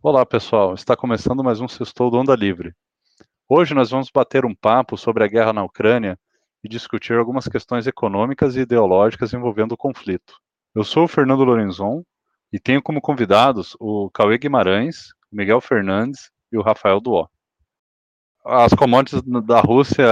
Olá, pessoal. Está começando mais um Sextou do Onda Livre. Hoje nós vamos bater um papo sobre a guerra na Ucrânia e discutir algumas questões econômicas e ideológicas envolvendo o conflito. Eu sou o Fernando Lorenzon e tenho como convidados o Cauê Guimarães, o Miguel Fernandes e o Rafael Duó. As commodities da Rússia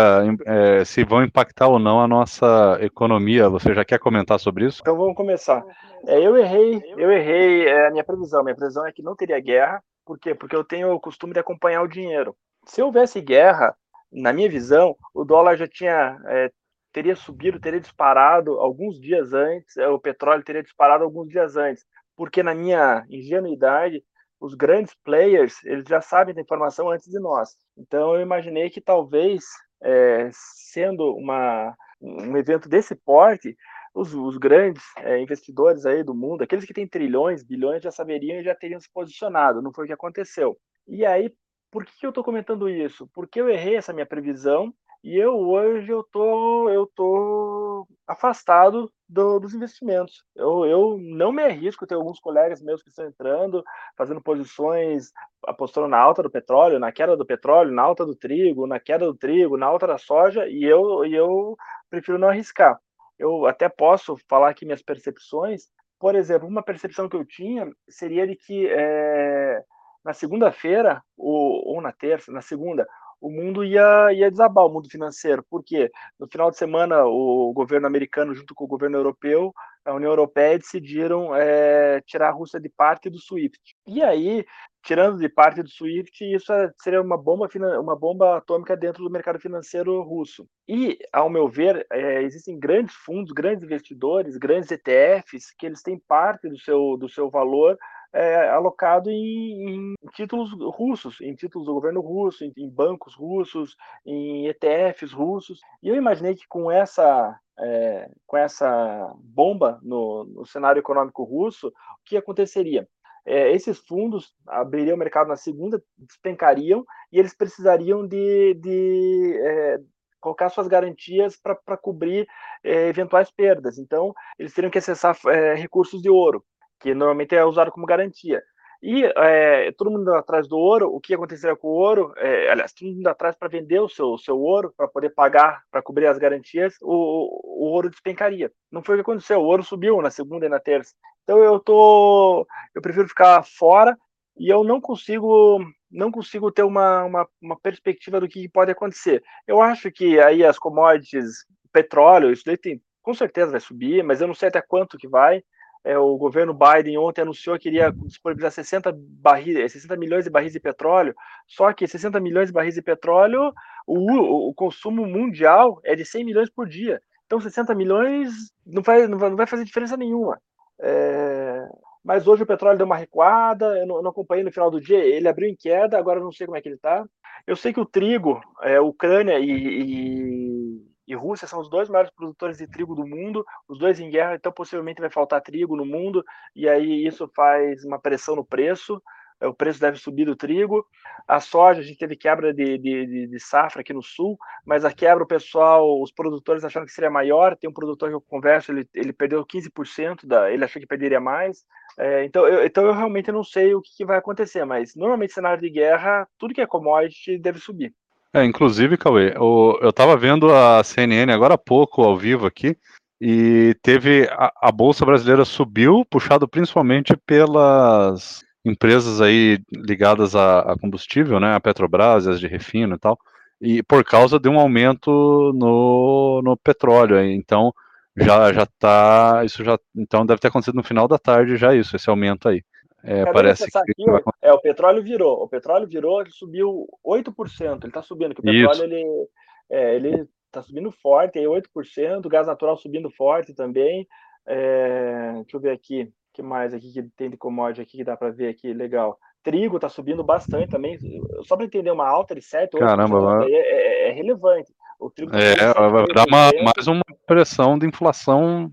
é, se vão impactar ou não a nossa economia, você já quer comentar sobre isso? Então vamos começar. É, eu errei, eu errei é, a minha previsão. Minha previsão é que não teria guerra. Por quê? Porque eu tenho o costume de acompanhar o dinheiro. Se houvesse guerra, na minha visão, o dólar já tinha é, teria subido, teria disparado alguns dias antes, é, o petróleo teria disparado alguns dias antes, porque na minha ingenuidade os grandes players eles já sabem da informação antes de nós. Então eu imaginei que talvez é, sendo uma um evento desse porte, os, os grandes é, investidores aí do mundo, aqueles que têm trilhões, bilhões, já saberiam e já teriam se posicionado. Não foi o que aconteceu. E aí, por que, eu estou comentando isso? Porque eu errei essa minha previsão e eu hoje eu tô eu tô afastado do, dos investimentos. Eu, eu não me arrisco, tem alguns colegas meus que estão entrando, fazendo posições, apostando na alta do petróleo, na queda do petróleo, na alta do trigo, na queda do trigo, na alta da soja, e eu, e eu prefiro não arriscar. Eu até posso falar aqui minhas percepções. Por exemplo, uma percepção que eu tinha seria de que é, na segunda-feira, ou, ou na terça, na segunda, o mundo ia, ia desabar, o mundo financeiro. Por quê? No final de semana, o governo americano, junto com o governo europeu, a União Europeia, decidiram é, tirar a Rússia de parte do SWIFT. E aí, tirando de parte do SWIFT, isso seria uma bomba, uma bomba atômica dentro do mercado financeiro russo. E, ao meu ver, é, existem grandes fundos, grandes investidores, grandes ETFs, que eles têm parte do seu, do seu valor é, alocado em, em, títulos russos, em títulos do governo russo, em, em, bancos russos, em ETFs russos. E eu imaginei que com essa é, com essa bomba no, no, cenário econômico russo, o que aconteceria? É, esses fundos abririam o mercado na segunda, despencariam e eles precisariam de, de é, colocar suas garantias para cobrir é, eventuais perdas. Então, eles teriam que acessar é, recursos de ouro que normalmente é usado como garantia. E é, todo mundo atrás do ouro, o que aconteceria com o ouro? É, aliás, todo mundo atrás para vender o seu, seu ouro, para poder pagar, para cobrir as garantias, o, o ouro despencaria. Não foi o que aconteceu, o ouro subiu na segunda e na terça. Então eu tô, eu prefiro ficar fora e eu não consigo não consigo ter uma, uma, uma perspectiva do que pode acontecer. Eu acho que aí as commodities, petróleo, isso daí tem, com certeza vai subir, mas eu não sei até quanto que vai é, o governo Biden ontem anunciou que iria disponibilizar 60, barris, 60 milhões de barris de petróleo, só que 60 milhões de barris de petróleo, o, o consumo mundial é de 100 milhões por dia. Então, 60 milhões não vai, não vai fazer diferença nenhuma. É, mas hoje o petróleo deu uma recuada, eu não, eu não, acompanhei no final do dia, ele abriu em queda, agora eu não sei como é que ele está. Eu sei que o trigo, é, Ucrânia e, e e Rússia são os dois maiores produtores de trigo do mundo, os dois em guerra, então possivelmente vai faltar trigo no mundo, e aí isso faz uma pressão no preço, o preço deve subir do trigo. A soja, a gente teve quebra de, de, de, safra aqui no sul, mas a quebra, o pessoal, os produtores acharam que seria maior. Tem um produtor que eu converso, ele, ele perdeu 15%, da, ele achou que perderia mais. É, então, eu, então eu realmente não sei o que, que vai acontecer, mas normalmente cenário de guerra, tudo que é commodity deve subir. É, inclusive, Cauê, eu, eu tava vendo a CNN agora há pouco, ao vivo aqui, e teve a, a Bolsa Brasileira subiu, puxado principalmente pelas empresas aí ligadas a, a, combustível, né, a Petrobras, as de refino e tal, e por causa de um aumento no, no petróleo, então já já tá, isso já, então deve ter acontecido no final da tarde já isso, esse aumento aí. É, parece que... Aqui, é, o petróleo virou. O petróleo virou, ele subiu 8%. Ele está subindo, que o petróleo Isso. ele, é, ele tá subindo forte, aí 8%, o gás natural subindo forte também. É, deixa eu ver aqui, que mais aqui que tem de commodity aqui que dá para ver aqui, legal. Trigo está subindo bastante também, só para entender uma alta de 7, 8%, Caramba, é, é, é, relevante. O trigo tá é, vai dar uma, mais uma pressão de inflação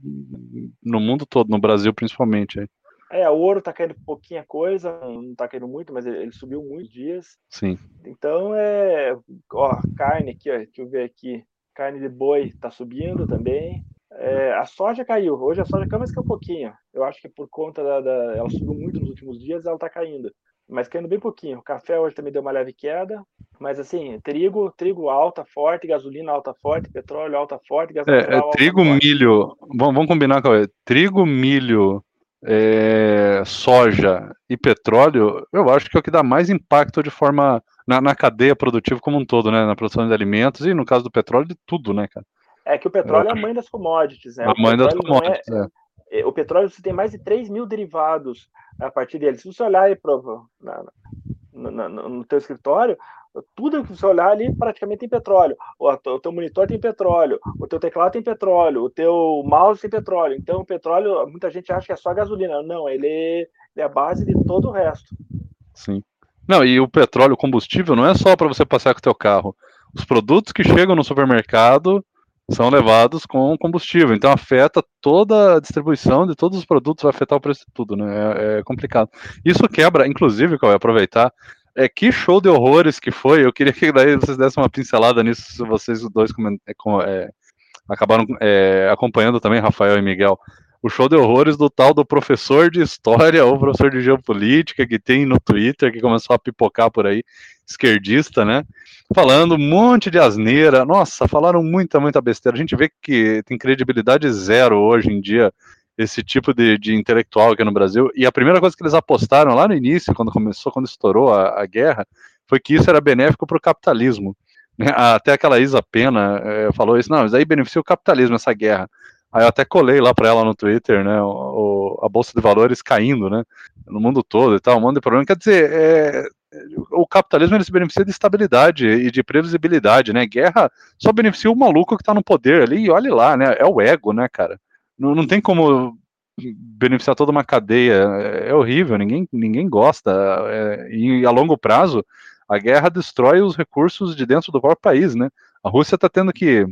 no mundo todo, no Brasil principalmente. Aí. É, o ouro tá caindo pouquinha coisa, não tá caindo muito, mas ele, ele subiu muitos dias. Sim. Então é. Ó, carne aqui, ó, deixa eu ver aqui. Carne de boi tá subindo também. É, a soja caiu. Hoje a soja caiu, mas caiu um pouquinho. Eu acho que por conta da, da, Ela subiu muito nos últimos dias ela tá caindo. mas caindo bem pouquinho. O café hoje também deu uma leve queda, mas assim, trigo, trigo alta, forte, gasolina alta, forte, petróleo alta, forte, gás é, é, trigo, alta, milho, forte. Vamos, vamos combinar com trigo, milho, é, soja e petróleo, eu acho que é o que dá mais impacto de forma na, na, cadeia produtiva como um todo, né? Na produção de alimentos e no caso do petróleo de tudo, né, cara? É que o petróleo é, é a mãe das commodities, né? A mãe das é commodities, é, é. O petróleo você tem mais de 3 mil derivados a partir dele. Se você olhar aí pro, na, na, no, no teu escritório, tudo que você olhar ali praticamente tem petróleo. O, teu monitor tem petróleo, o teu teclado tem petróleo, o teu mouse tem petróleo. Então, o petróleo, muita gente acha que é só gasolina. Não, ele, ele é a base de todo o resto. Sim. Não, e o petróleo, o combustível, não é só para você passear com o teu carro. Os produtos que chegam no supermercado são levados com combustível, então afeta toda a distribuição de todos os produtos, vai afetar o preço de tudo, né? É, é complicado. Isso quebra, inclusive, que eu aproveitar, é que show de horrores que foi. Eu queria que daí vocês dessem uma pincelada nisso, se vocês dois é, é, acabaram é, acompanhando também, Rafael e Miguel o show de horrores do tal do professor de história ou professor de geopolítica que tem no Twitter, que começou a pipocar por aí, esquerdista, né? Falando um monte de asneira. Nossa, falaram muita, muita besteira. A gente vê que tem credibilidade zero hoje em dia esse tipo de, de intelectual aqui no Brasil. E a primeira coisa que eles apostaram lá no início, quando começou, quando estourou a, a guerra, foi que isso era benéfico para o capitalismo. Né? Até aquela Isa Pena é, falou isso, não, isso aí beneficia o capitalismo, essa guerra. Aí eu até colei lá para ela no Twitter, né, o, a bolsa de valores caindo, né, no mundo todo e tal, um monte de problema. Quer dizer, é, o capitalismo ele se beneficia de estabilidade e de previsibilidade, né? Guerra só beneficia o maluco que está no poder ali e olhe lá, né? É o ego, né, cara? Não, não tem como beneficiar toda uma cadeia. É, é horrível, ninguém, ninguém gosta. É, e a longo prazo, a guerra destrói os recursos de dentro do próprio país, né? A Rússia está tendo que,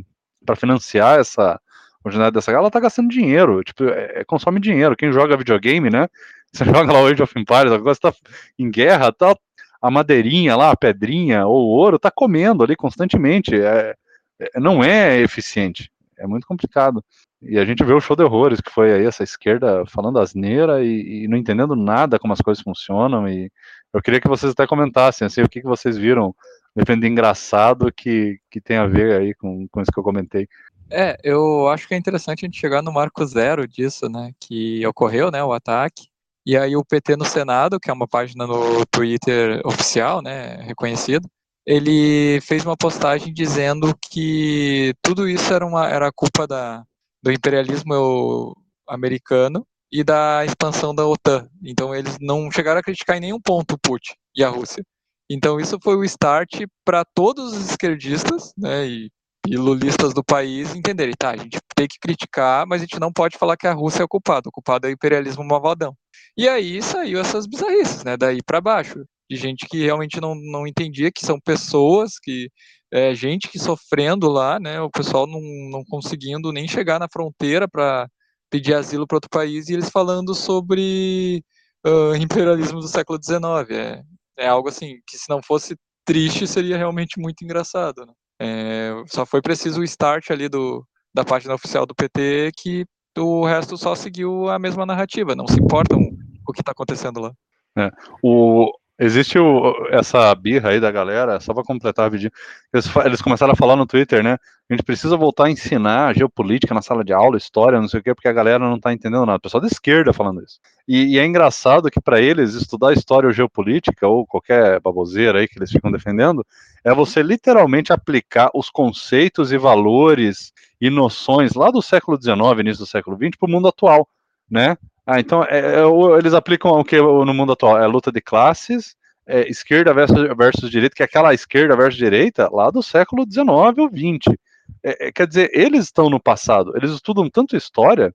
para financiar essa originalidade dessa ela tá gastando dinheiro, tipo, é, é, consome dinheiro. Quem joga videogame, né? Você joga lá o Age of Empires, agora você tá em guerra, tá a madeirinha lá, a pedrinha ou o ouro, tá comendo ali constantemente. É, é, não é eficiente, é muito complicado. E a gente vê o show de horrores, que foi aí essa esquerda falando asneira e, e não entendendo nada como as coisas funcionam. E eu queria que vocês até comentassem assim, o que, que vocês viram, depende engraçado, que, que tem a ver aí com, com isso que eu comentei. É, eu acho que é interessante a gente chegar no marco zero disso, né? Que ocorreu, né? O ataque. E aí o PT no Senado, que é uma página no Twitter oficial, né? Reconhecido, ele fez uma postagem dizendo que tudo isso era uma era culpa da, do imperialismo americano e da expansão da OTAN. Então eles não chegaram a criticar em nenhum ponto o Putin e a Rússia. Então isso foi o start para todos os esquerdistas, né, e e lulistas do país entenderem, tá, a gente tem que criticar, mas a gente não pode falar que a Rússia é o culpado, o culpado é o imperialismo malvadão. E aí saiu essas bizarrices, né, daí para baixo, de gente que realmente não, não entendia que são pessoas, que é, gente que sofrendo lá, né, o pessoal não, não conseguindo nem chegar na fronteira para pedir asilo para outro país, e eles falando sobre uh, imperialismo do século XIX, é, é algo assim, que se não fosse triste, seria realmente muito engraçado, né? É, só foi preciso o start ali do, da página oficial do PT que o resto só seguiu a mesma narrativa, não se importam o que está acontecendo lá. É, o, existe o, essa birra aí da galera, só para completar vídeo, eles, eles, começaram a falar no Twitter, né? A gente precisa voltar a ensinar geopolítica na sala de aula, história, não sei o quê, porque a galera não está entendendo nada. O pessoal da esquerda falando isso. E, e é engraçado que para eles estudar história ou geopolítica ou qualquer baboseira aí que eles ficam defendendo é você literalmente aplicar os conceitos e valores e noções lá do século XIX, início do século XX, para o mundo atual, né? Ah, então é, é, eles aplicam o que no mundo atual? É luta de classes, é, esquerda versus, versus direita, que é aquela esquerda versus direita lá do século XIX ou XX. É, é, quer dizer, eles estão no passado, eles estudam tanto história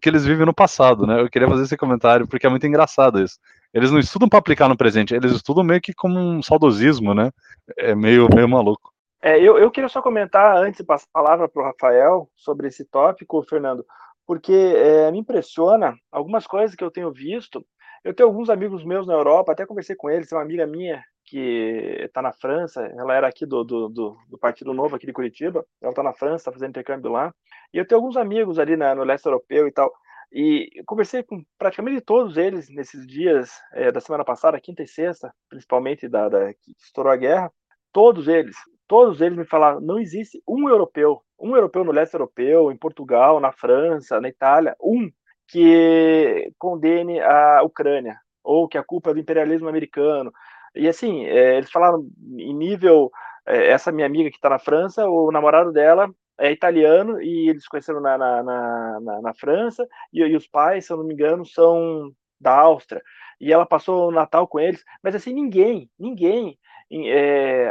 que eles vivem no passado, né? Eu queria fazer esse comentário porque é muito engraçado isso. Eles não estudam para aplicar no presente, eles estudam meio que como um saudosismo, né? É meio, meio maluco. É, eu, eu queria só comentar, antes de passar a palavra para o Rafael, sobre esse tópico, Fernando, porque é, me impressiona algumas coisas que eu tenho visto. Eu tenho alguns amigos meus na Europa, até conversei com eles, tem uma amiga minha que está na França, ela era aqui do, do, do, do, Partido Novo, aqui de Curitiba, ela está na França, está fazendo intercâmbio lá, e eu tenho alguns amigos ali na, no leste europeu e tal, E conversei com praticamente todos eles nesses dias é, da semana passada, quinta e sexta, principalmente da, da que estourou a guerra. Todos eles, todos eles me falaram: não existe um europeu, um europeu no leste europeu, em Portugal, na França, na Itália, um que condene a Ucrânia ou que a culpa é do imperialismo americano. E assim, é, eles falaram em nível. É, essa minha amiga que está na França, o namorado dela é italiano e eles conheceram na, na, na, na França e, e, os pais, se eu não me engano, são da Áustria. E ela passou o Natal com eles, mas assim, ninguém, ninguém, é,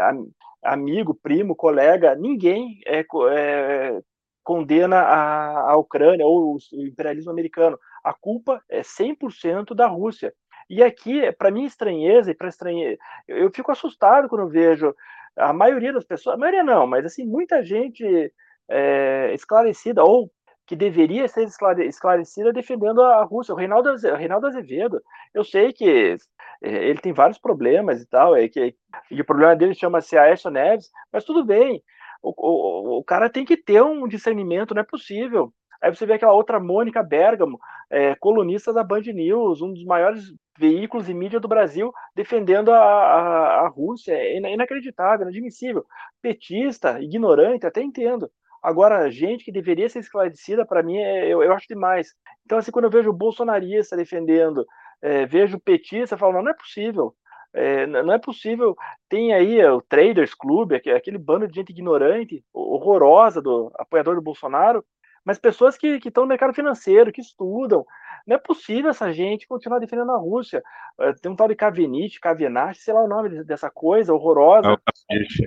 amigo, primo, colega, ninguém é, é, condena a, a Ucrânia ou o imperialismo americano. A culpa é 100% da Rússia. E aqui, para mim, estranheza e para estranheza, eu fico assustado quando vejo a maioria das pessoas, a maioria não, mas assim, muita gente é, esclarecida, ou que deveria ser esclarecida defendendo a Rússia. O Reinaldo, o Reinaldo Azevedo, eu sei que é, ele tem vários problemas e tal, é que, e o problema dele chama-se Aécio Neves, mas tudo bem, o, o, o cara tem que ter um discernimento, não é possível. Aí você vê aquela outra Mônica Bergamo, é, colunista da Band News, um dos maiores veículos e mídia do Brasil, defendendo a, a, a Rússia. É inacreditável, inadmissível. Petista, ignorante, até entendo. Agora, gente que deveria ser esclarecida, para mim, é, eu, eu, acho demais. Então, assim, quando eu vejo o bolsonarista defendendo, é, vejo o petista, falo, não, não é possível. É, não é possível. Tem aí o Traders Club, aquele bando de gente ignorante, horrorosa, do apoiador do Bolsonaro, mas pessoas que estão no mercado financeiro, que estudam. Não é possível essa gente continuar defendendo a Rússia. É, tem um tal de Kavenich, Kavenach, sei lá o nome dessa coisa horrorosa.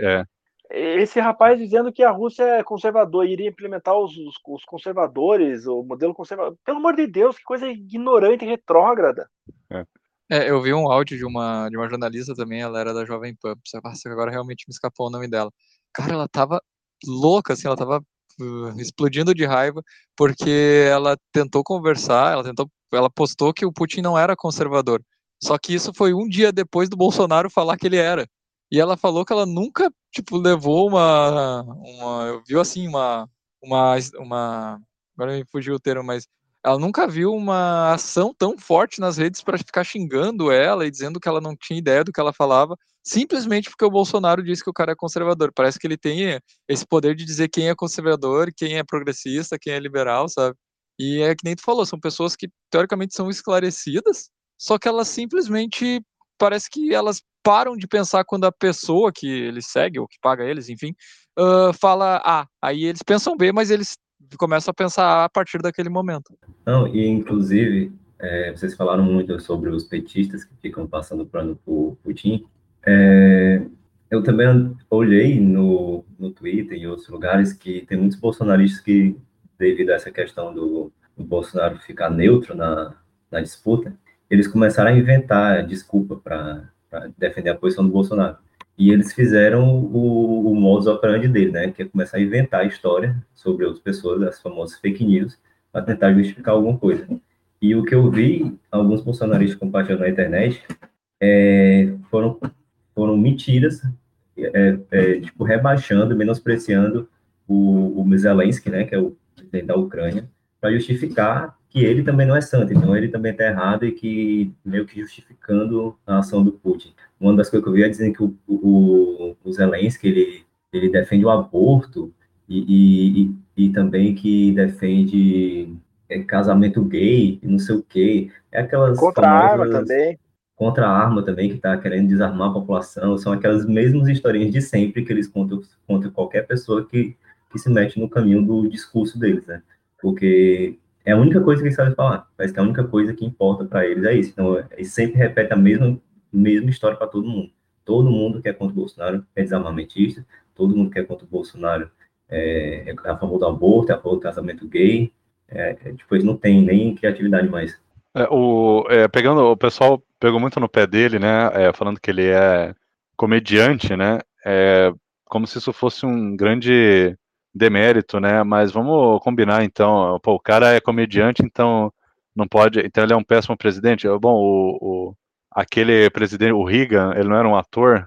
É, esse rapaz dizendo que a Rússia é conservadora, iria implementar os, os, os, conservadores, o modelo conservador. Pelo amor de Deus, que coisa ignorante e retrógrada. É. é. eu vi um áudio de uma, de uma jornalista também, ela era da Jovem Pan, agora realmente me escapou o nome dela. Cara, ela tava louca, assim, ela tava uh, explodindo de raiva, porque ela tentou conversar, ela tentou, ela postou que o Putin não era conservador. Só que isso foi um dia depois do Bolsonaro falar que ele era. E ela falou que ela nunca, tipo, levou uma, uma viu assim, uma, uma, uma, agora me fugiu o termo, mas ela nunca viu uma ação tão forte nas redes para ficar xingando ela e dizendo que ela não tinha ideia do que ela falava, simplesmente porque o Bolsonaro disse que o cara é conservador. Parece que ele tem esse poder de dizer quem é conservador, quem é progressista, quem é liberal, sabe? E é que nem tu falou, são pessoas que teoricamente são esclarecidas, só que elas simplesmente parece que elas param de pensar quando a pessoa que eles seguem, ou que paga eles, enfim, uh, fala A. Aí eles pensam B, mas eles começam a pensar A a partir daquele momento. Não, e inclusive, é, vocês falaram muito sobre os petistas que ficam passando plano por Putin. É, eu também olhei no, no Twitter e outros lugares que tem muitos bolsonaristas que, devido a essa questão do, do Bolsonaro ficar neutro na, na disputa, eles começaram a inventar desculpa para defender a posição do Bolsonaro. E eles fizeram o, o modus operandi dele, né? Que é começar a inventar história sobre outras pessoas, as famosas fake news, para tentar justificar alguma coisa. E o que eu vi alguns bolsonaristas compartilhando na internet é, foram, foram mentiras, é, é, tipo, rebaixando, menospreciando o, o Zelensky, né? Que é o presidente da Ucrânia, para justificar que ele também não é santo, então ele também está errado e que meio que justificando a ação do Putin. Uma das coisas que eu vi é dizendo que o, o, o Zelensky, ele, ele defende o aborto e, e, e também que defende é, casamento gay, não sei o quê. É aquelas Contra a arma também. Contra a arma também, que está querendo desarmar a população. São aquelas mesmas historinhas de sempre que eles contam contra qualquer pessoa que, que se mete no caminho do discurso deles, né? Porque é a única coisa que eles sabem falar. Parece que a única coisa que importa para eles é isso. Então, eles sempre repetem a mesma, mesma história para todo mundo. Todo mundo que é contra o Bolsonaro é desarmamentista, todo mundo que é contra o Bolsonaro é, é a favor do aborto, é a favor do casamento gay. É, é, tipo, eles não têm nem criatividade mais. É, o, é, pegando, o pessoal pegou muito no pé dele, né? É, falando que ele é comediante, né? É, como se isso fosse um grande demérito, né? Mas vamos combinar então. Pô, o cara é comediante, então não pode. Então ele é um péssimo presidente. Bom, o, o aquele presidente, o Reagan, ele não era um ator.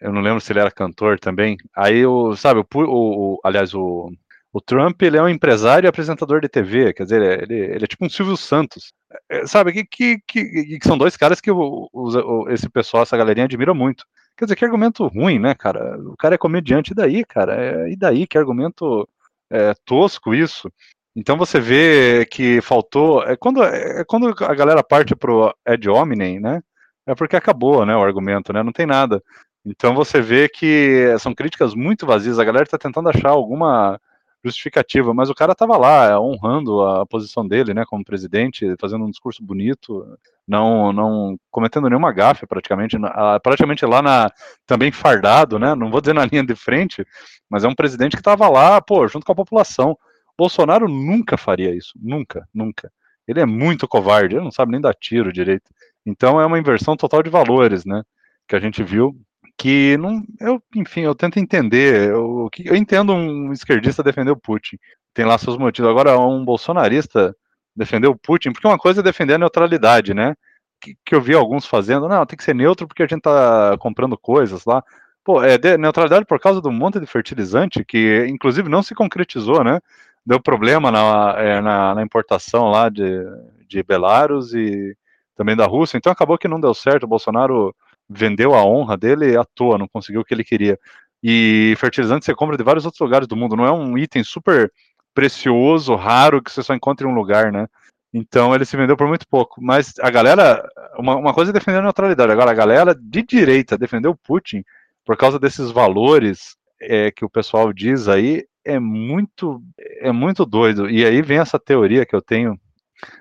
Eu não lembro se ele era cantor também. Aí o, sabe, o, o aliás, o, O Trump, ele é um empresário e apresentador de TV, quer dizer, ele, ele é tipo um Silvio Santos. É, sabe, que, que, que, que, são dois caras que o, o, esse pessoal, essa galerinha admira muito. Quer dizer, que argumento ruim, né, cara? O cara é comediante, e daí, cara? É, e daí, que argumento é, tosco isso. Então você vê que faltou. É quando, é quando a galera parte pro Ed hominem, né? É porque acabou, né, o argumento, né? Não tem nada. Então você vê que são críticas muito vazias. A galera está tentando achar alguma justificativa, mas o cara estava lá honrando a posição dele, né, como presidente, fazendo um discurso bonito, não, não cometendo nenhuma gafe praticamente, praticamente lá na também fardado, né, não vou dizer na linha de frente, mas é um presidente que estava lá, pô, junto com a população. Bolsonaro nunca faria isso, nunca, nunca. Ele é muito covarde, ele não sabe nem dar tiro direito. Então é uma inversão total de valores, né, que a gente viu que não, eu, enfim, eu tento entender, eu, eu entendo um esquerdista defender o Putin, tem lá seus motivos. Agora, um bolsonarista defender o Putin, porque uma coisa é defender a neutralidade, né? Que, que eu vi alguns fazendo, não, tem que ser neutro porque a gente tá comprando coisas lá. Pô, é de, neutralidade por causa do monte de fertilizante que, inclusive, não se concretizou, né? Deu problema na, é, na, na importação lá de, de Belarus e também da Rússia, então acabou que não deu certo. O Bolsonaro vendeu a honra dele à toa, não conseguiu o que ele queria. E fertilizante você compra de vários outros lugares do mundo, não é um item super precioso, raro, que você só encontra em um lugar, né? Então ele se vendeu por muito pouco. Mas a galera, uma, uma coisa é defender a neutralidade, agora a galera de direita defendeu o Putin por causa desses valores é, que o pessoal diz aí, é muito, é muito doido. E aí vem essa teoria que eu tenho,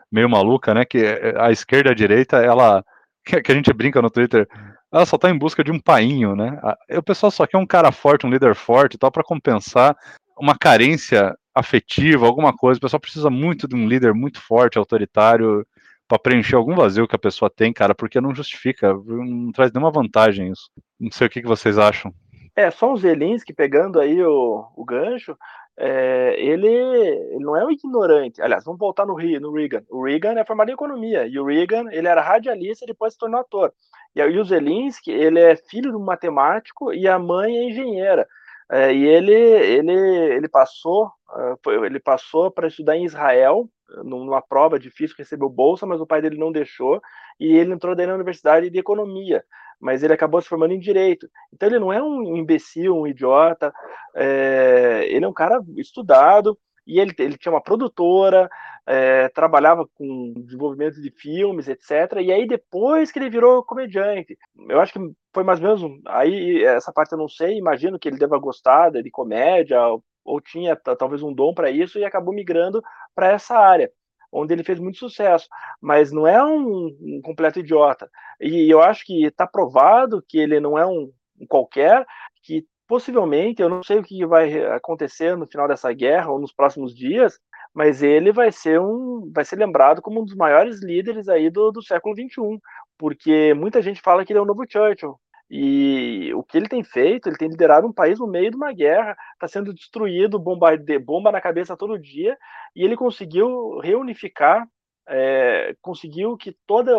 meio maluca, né? Que a esquerda e a direita, ela. Que a gente brinca no Twitter, ela só está em busca de um painho, né? O pessoal só quer um cara forte, um líder forte e tal, para compensar uma carência afetiva, alguma coisa. O pessoal precisa muito de um líder muito forte, autoritário, para preencher algum vazio que a pessoa tem, cara, porque não justifica, não traz nenhuma vantagem isso. Não sei o que, que vocês acham. É, só o Zelinski pegando aí o, o gancho, é, ele, ele, não é um ignorante. Aliás, vamos voltar no, no Reagan. O Reagan é formado em economia, e o Reagan ele era radialista e depois se tornou ator. E o Zelinski, ele é filho de um matemático e a mãe é engenheira. É, e ele, ele, ele passou, é, ele passou para estudar em Israel, numa prova difícil, recebeu bolsa, mas o pai dele não deixou, e ele entrou daí na Universidade de Economia mas ele acabou se formando em direito. Então ele não é um imbecil, um idiota, é, ele é um cara estudado, e ele, ele tinha uma produtora, é, trabalhava com desenvolvimento de filmes, etc. E aí depois que ele virou comediante, eu acho que foi mais ou menos aí essa parte eu não sei, imagino que ele deva gostar de comédia ou, ou tinha talvez um dom para isso e acabou migrando para essa área onde ele fez muito sucesso, mas não é um, um completo idiota. E eu acho que está provado que ele não é um, um, qualquer, que possivelmente, eu não sei o que vai acontecer no final dessa guerra ou nos próximos dias, mas ele vai ser um, vai ser lembrado como um dos maiores líderes aí do, do século 21, porque muita gente fala que ele é o novo Churchill, e o que ele tem feito, ele tem liderado um país no meio de uma guerra, está sendo destruído, bomba, bomba na cabeça todo dia, e ele conseguiu reunificar, é, conseguiu que toda,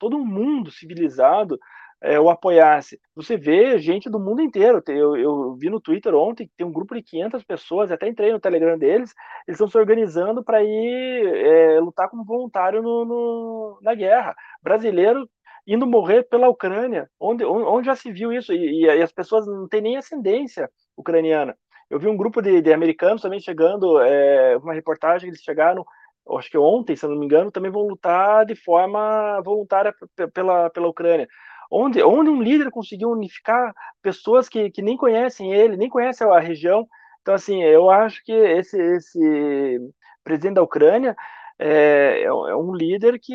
todo mundo civilizado é, o apoiasse. Você vê gente do mundo inteiro. Eu, eu, vi no Twitter ontem que tem um grupo de 500 pessoas, até entrei no Telegram deles, eles estão se organizando para ir é, lutar como voluntário no, no, na guerra. Brasileiro indo morrer pela Ucrânia, onde, onde já se viu isso, e, e as pessoas não têm nem ascendência ucraniana. Eu vi um grupo de, de americanos também chegando, é, uma reportagem, eles chegaram, acho que ontem, se não me engano, também vão lutar de forma voluntária pela, pela Ucrânia. Onde, onde um líder conseguiu unificar pessoas que, que nem conhecem ele, nem conhecem a região. Então, assim, eu acho que esse, esse presidente da Ucrânia, é, é, é, um líder que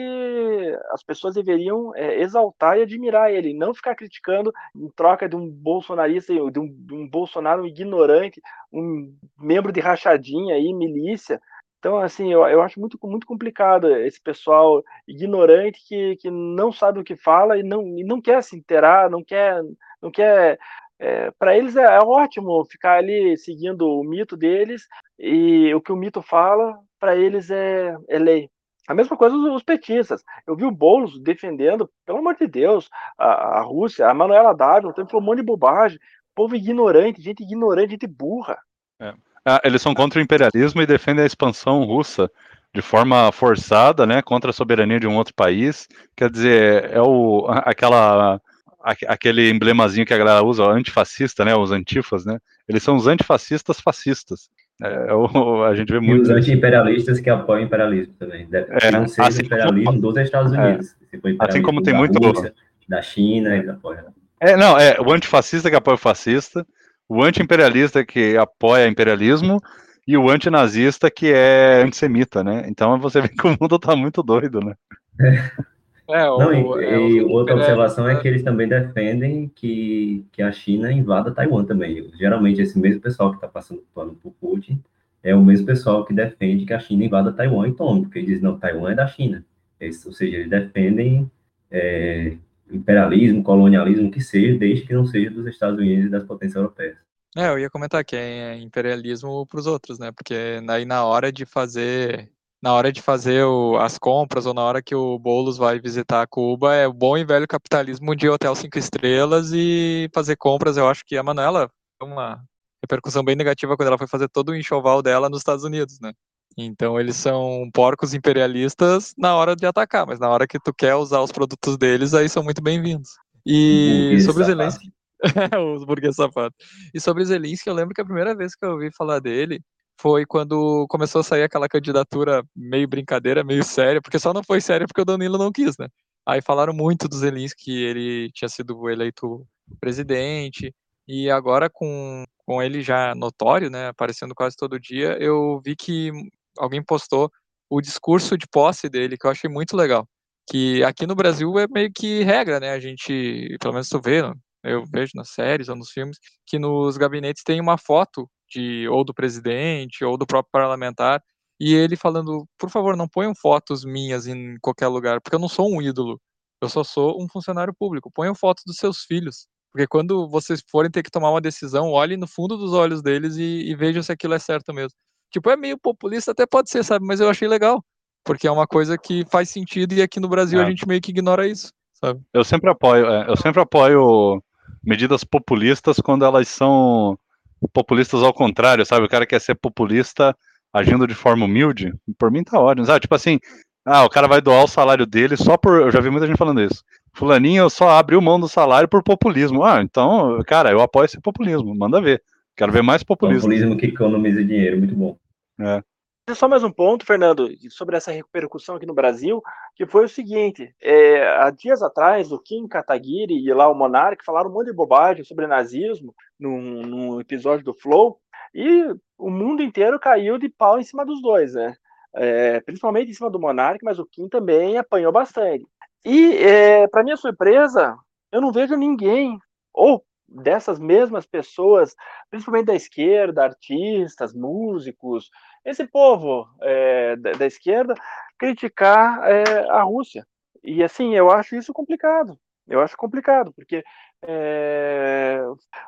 as pessoas deveriam é, exaltar e admirar ele, não ficar criticando em troca de um bolsonarista, de um, de um Bolsonaro ignorante, um membro de rachadinha aí, milícia. Então, assim, eu, eu acho muito, muito complicado esse pessoal ignorante que, que não sabe o que fala e não, e não quer se interar, não quer, não quer é, para eles é, é, ótimo ficar ali seguindo o mito deles e o que o mito fala para eles é, é, lei. A mesma coisa os, petistas. Eu vi o Boulos defendendo, pelo amor de Deus, a, a Rússia, a Manuela Dávila, então falou um monte de bobagem, povo ignorante, gente ignorante, gente burra. É. Ah, eles são contra o imperialismo e defendem a expansão russa de forma forçada, né, contra a soberania de um outro país. Quer dizer, é o aquela aquele emblemazinho que a galera usa, antifascista, né, os antifas, né? Eles são os antifascistas fascistas. É, o, a gente vê muito. E os anti-imperialistas que apoiam o imperialismo também. É, não ser assim imperialismo como, dos Estados é. Unidos. É, assim como tem muito. Rússia, da China, eles apoiam. É, não, é o antifascista que apoia o fascista, o anti-imperialista que apoia o imperialismo e o antinazista que é antissemita, né? Então você vê que o mundo tá muito doido, né? É, o, Não, e, é, e outra observação é que eles também defendem que, que a China invada Taiwan também. Geralmente, esse mesmo pessoal que está passando pano por Putin é o mesmo pessoal que defende que a China invada Taiwan e tome, porque eles dizem, não, Taiwan é da China. Eles, ou seja, eles defendem é, imperialismo, colonialismo, que seja, desde que não seja dos Estados Unidos e das potências europeias. É, eu ia comentar que é imperialismo para os outros, né? Porque aí na hora de fazer na hora de fazer o, as compras ou na hora que o Boulos vai visitar Cuba, é o bom e velho capitalismo de hotel cinco estrelas e fazer compras. Eu acho que a Manuela tem uma repercussão bem negativa quando ela foi fazer todo o enxoval dela nos Estados Unidos, né? Então eles são porcos imperialistas na hora de atacar, mas na hora que tu quer usar os produtos deles, aí são muito bem-vindos. E sobre o Zelensky, os burguês safados. E sobre o Zelensky, eu lembro que a primeira vez que eu ouvi falar dele, foi quando começou a sair aquela candidatura meio brincadeira, meio séria, porque só não foi séria porque o Danilo não quis, né? Aí falaram muito do Zelensky, que ele tinha sido eleito presidente, e agora com, com ele já notório, né, aparecendo quase todo dia, eu vi que alguém postou o discurso de posse dele, que eu achei muito legal. Que aqui no Brasil é meio que regra, né? A gente, pelo menos tu vê, eu vejo nas séries ou nos filmes, que nos gabinetes tem uma foto de ou do presidente ou do próprio parlamentar e ele falando, por favor, não ponham fotos minhas em qualquer lugar, porque eu não sou um ídolo, eu só sou um funcionário público. Ponham fotos dos seus filhos, porque quando vocês forem ter que tomar uma decisão, olhem no fundo dos olhos deles e, e vejam se aquilo é certo mesmo. Tipo, é meio populista, até pode ser, sabe? Mas eu achei legal, porque é uma coisa que faz sentido e aqui no Brasil é. a gente meio que ignora isso, sabe? Eu sempre apoio, é, eu sempre apoio medidas populistas quando elas são populistas ao contrário, sabe? O cara quer ser populista agindo de forma humilde, por mim tá ótimo. Sabe? Tipo assim, ah, o cara vai doar o salário dele só por. Eu já vi muita gente falando isso. Fulaninho só abriu mão do salário por populismo. Ah, então, cara, eu apoio esse populismo, manda ver. Quero ver mais populismo. Populismo que economiza dinheiro, muito bom. É. Só mais um ponto, Fernando, sobre essa repercussão aqui no Brasil, que foi o seguinte: é, há dias atrás, o Kim Kataguiri e lá o Monark falaram um monte de bobagem sobre nazismo num, num, episódio do Flow, e o mundo inteiro caiu de pau em cima dos dois, né? É, principalmente em cima do Monark, mas o Kim também apanhou bastante. E, é, para minha surpresa, eu não vejo ninguém, ou dessas mesmas pessoas, principalmente da esquerda, artistas, músicos, esse povo é, da, da, esquerda criticar é, a Rússia. E assim, eu acho isso complicado. Eu acho complicado, porque é,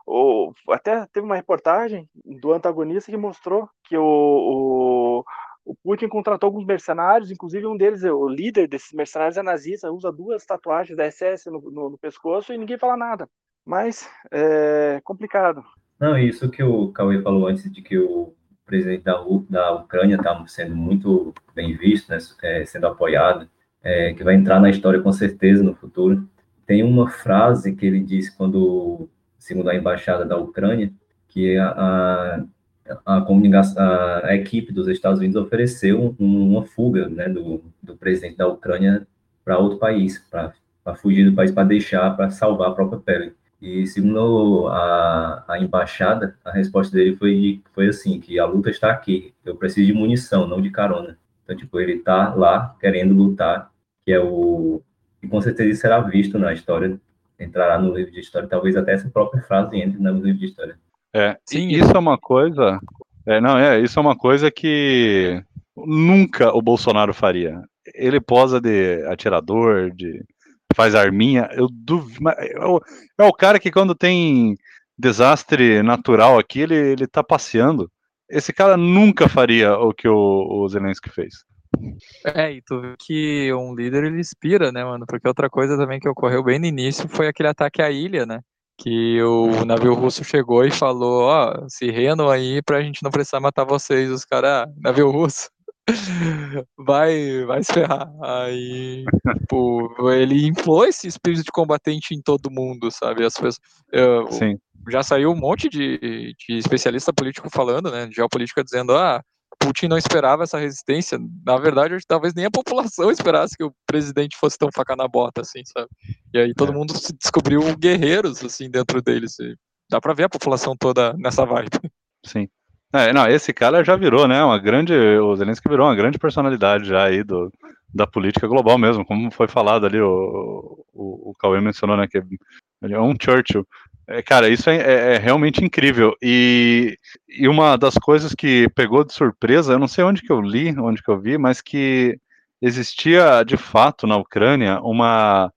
o, até teve uma reportagem do antagonista que mostrou que o, o, o, Putin contratou alguns mercenários, inclusive um deles, o líder desses mercenários é nazista, usa duas tatuagens da SS no, no, no pescoço e ninguém fala nada. Mas é complicado. Não, isso que o Cauê falou antes de que o presidente da, da Ucrânia está sendo muito bem visto, né, é, sendo apoiado, é, que vai entrar na história com certeza no futuro. Tem uma frase que ele disse quando, segundo a embaixada da Ucrânia, que a, a, a, a, a equipe dos Estados Unidos ofereceu um, uma fuga né, do, do presidente da Ucrânia para outro país, para fugir do país, para deixar, para salvar a própria pele. E segundo a, a embaixada, a resposta dele foi, foi assim, que a luta está aqui, eu preciso de munição, não de carona. Então, tipo, ele está lá querendo lutar, que é o... E com certeza isso será visto na história, entrará no livro de história, talvez até essa própria frase entre no livro de história. É, Sim, isso é uma coisa... É, não, é, isso é uma coisa que nunca o Bolsonaro faria. Ele posa de atirador, de faz arminha, eu duvido. É o, é o cara que quando tem desastre natural aqui, ele, ele tá passeando. Esse cara nunca faria o que o, o Zelensky fez. É, e tu vê que um líder ele inspira, né, mano? Porque outra coisa também que ocorreu bem no início foi aquele ataque à ilha, né? que o navio russo chegou e falou, ó, se rendam aí pra gente não precisar matar vocês. Os caras, ah, navio russo, vai, vai se ferrar. Aí, tipo, ele inflou esse espírito de combatente em todo mundo, sabe? As pessoas, eu, Sim. já saiu um monte de, de especialista político falando, né, de geopolítica, dizendo, ah, Putin não esperava essa resistência. Na verdade, talvez nem a população esperasse que o presidente fosse tão faca na bota, assim, sabe? E aí todo é. mundo se descobriu guerreiros, assim, dentro deles. Dá pra ver a população toda nessa vibe. Sim. É, não, esse cara já virou, né, uma grande, o Zelensky virou uma grande personalidade já aí do, da política global mesmo, como foi falado ali, o, o, o Cauê mencionou, né, que ele é um Churchill. É, cara, isso é, é, é, realmente incrível. E, e uma das coisas que pegou de surpresa, eu não sei onde que eu li, onde que eu vi, mas que existia de fato na Ucrânia uma,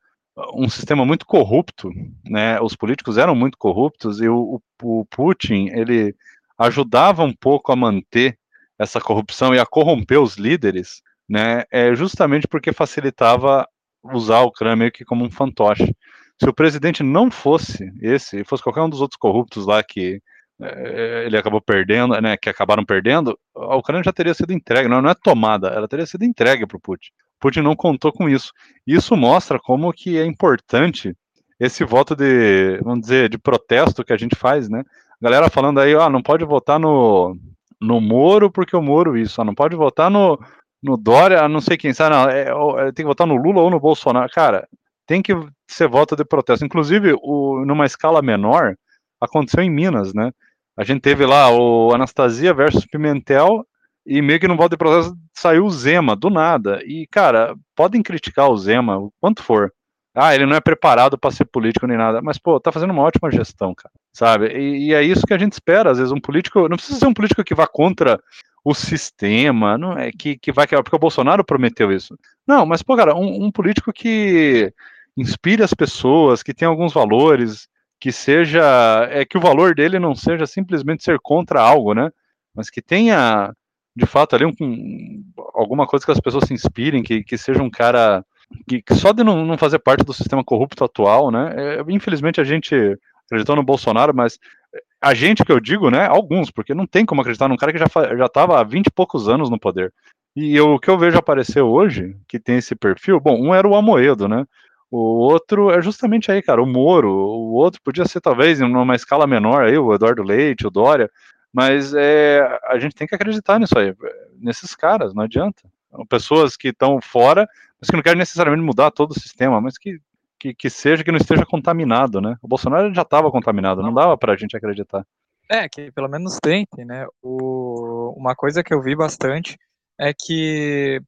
um sistema muito corrupto, né? Os políticos eram muito corruptos e o, o Putin ele ajudava um pouco a manter essa corrupção e a corromper os líderes, né? É justamente porque facilitava usar a Ucrânia meio que como um fantoche se o presidente não fosse esse, fosse qualquer um dos outros corruptos lá que é, ele acabou perdendo, né, que acabaram perdendo, a Ucrânia já teria sido entregue, não, não é tomada, ela teria sido entregue para o Putin. Putin não contou com isso. Isso mostra como que é importante esse voto de, vamos dizer, de protesto que a gente faz, né? Galera falando aí, ó, não pode votar no, no Moro porque o Moro isso, ó, não pode votar no, no Dória, não sei quem sabe, não, é, é, tem que votar no Lula ou no Bolsonaro. Cara, tem que ser voto de protesto. Inclusive, o, numa escala menor, aconteceu em Minas, né? A gente teve lá o Anastasia versus Pimentel e meio que no voto de protesto saiu o Zema, do nada. E, cara, podem criticar o Zema o quanto for. Ah, ele não é preparado para ser político nem nada, mas, pô, tá fazendo uma ótima gestão, cara, sabe? E, e, é isso que a gente espera, às vezes, um político, não precisa ser um político que vá contra o sistema, não é que, que vai, porque o Bolsonaro prometeu isso. Não, mas, pô, cara, um, um político que inspire as pessoas, que tenha alguns valores, que seja é que o valor dele não seja simplesmente ser contra algo, né? Mas que tenha de fato ali um, alguma coisa que as pessoas se inspirem, que, que seja um cara que, só de não, não, fazer parte do sistema corrupto atual, né? É, infelizmente a gente acreditou no Bolsonaro, mas a gente que eu digo, né? Alguns, porque não tem como acreditar num cara que já já estava há 20 e poucos anos no poder. E o que eu vejo aparecer hoje, que tem esse perfil, bom, um era o Amoedo, né? O outro é justamente aí, cara, o Moro. O outro podia ser talvez em uma escala menor aí, o Eduardo Leite, o Dória, mas é, a gente tem que acreditar nisso aí, nesses caras, não adianta. São pessoas que estão fora, mas que não querem necessariamente mudar todo o sistema, mas que, que, que seja, que não esteja contaminado, né? O Bolsonaro já estava contaminado, não dava para a gente acreditar. É, que pelo menos tente, né? O, uma coisa que eu vi bastante é que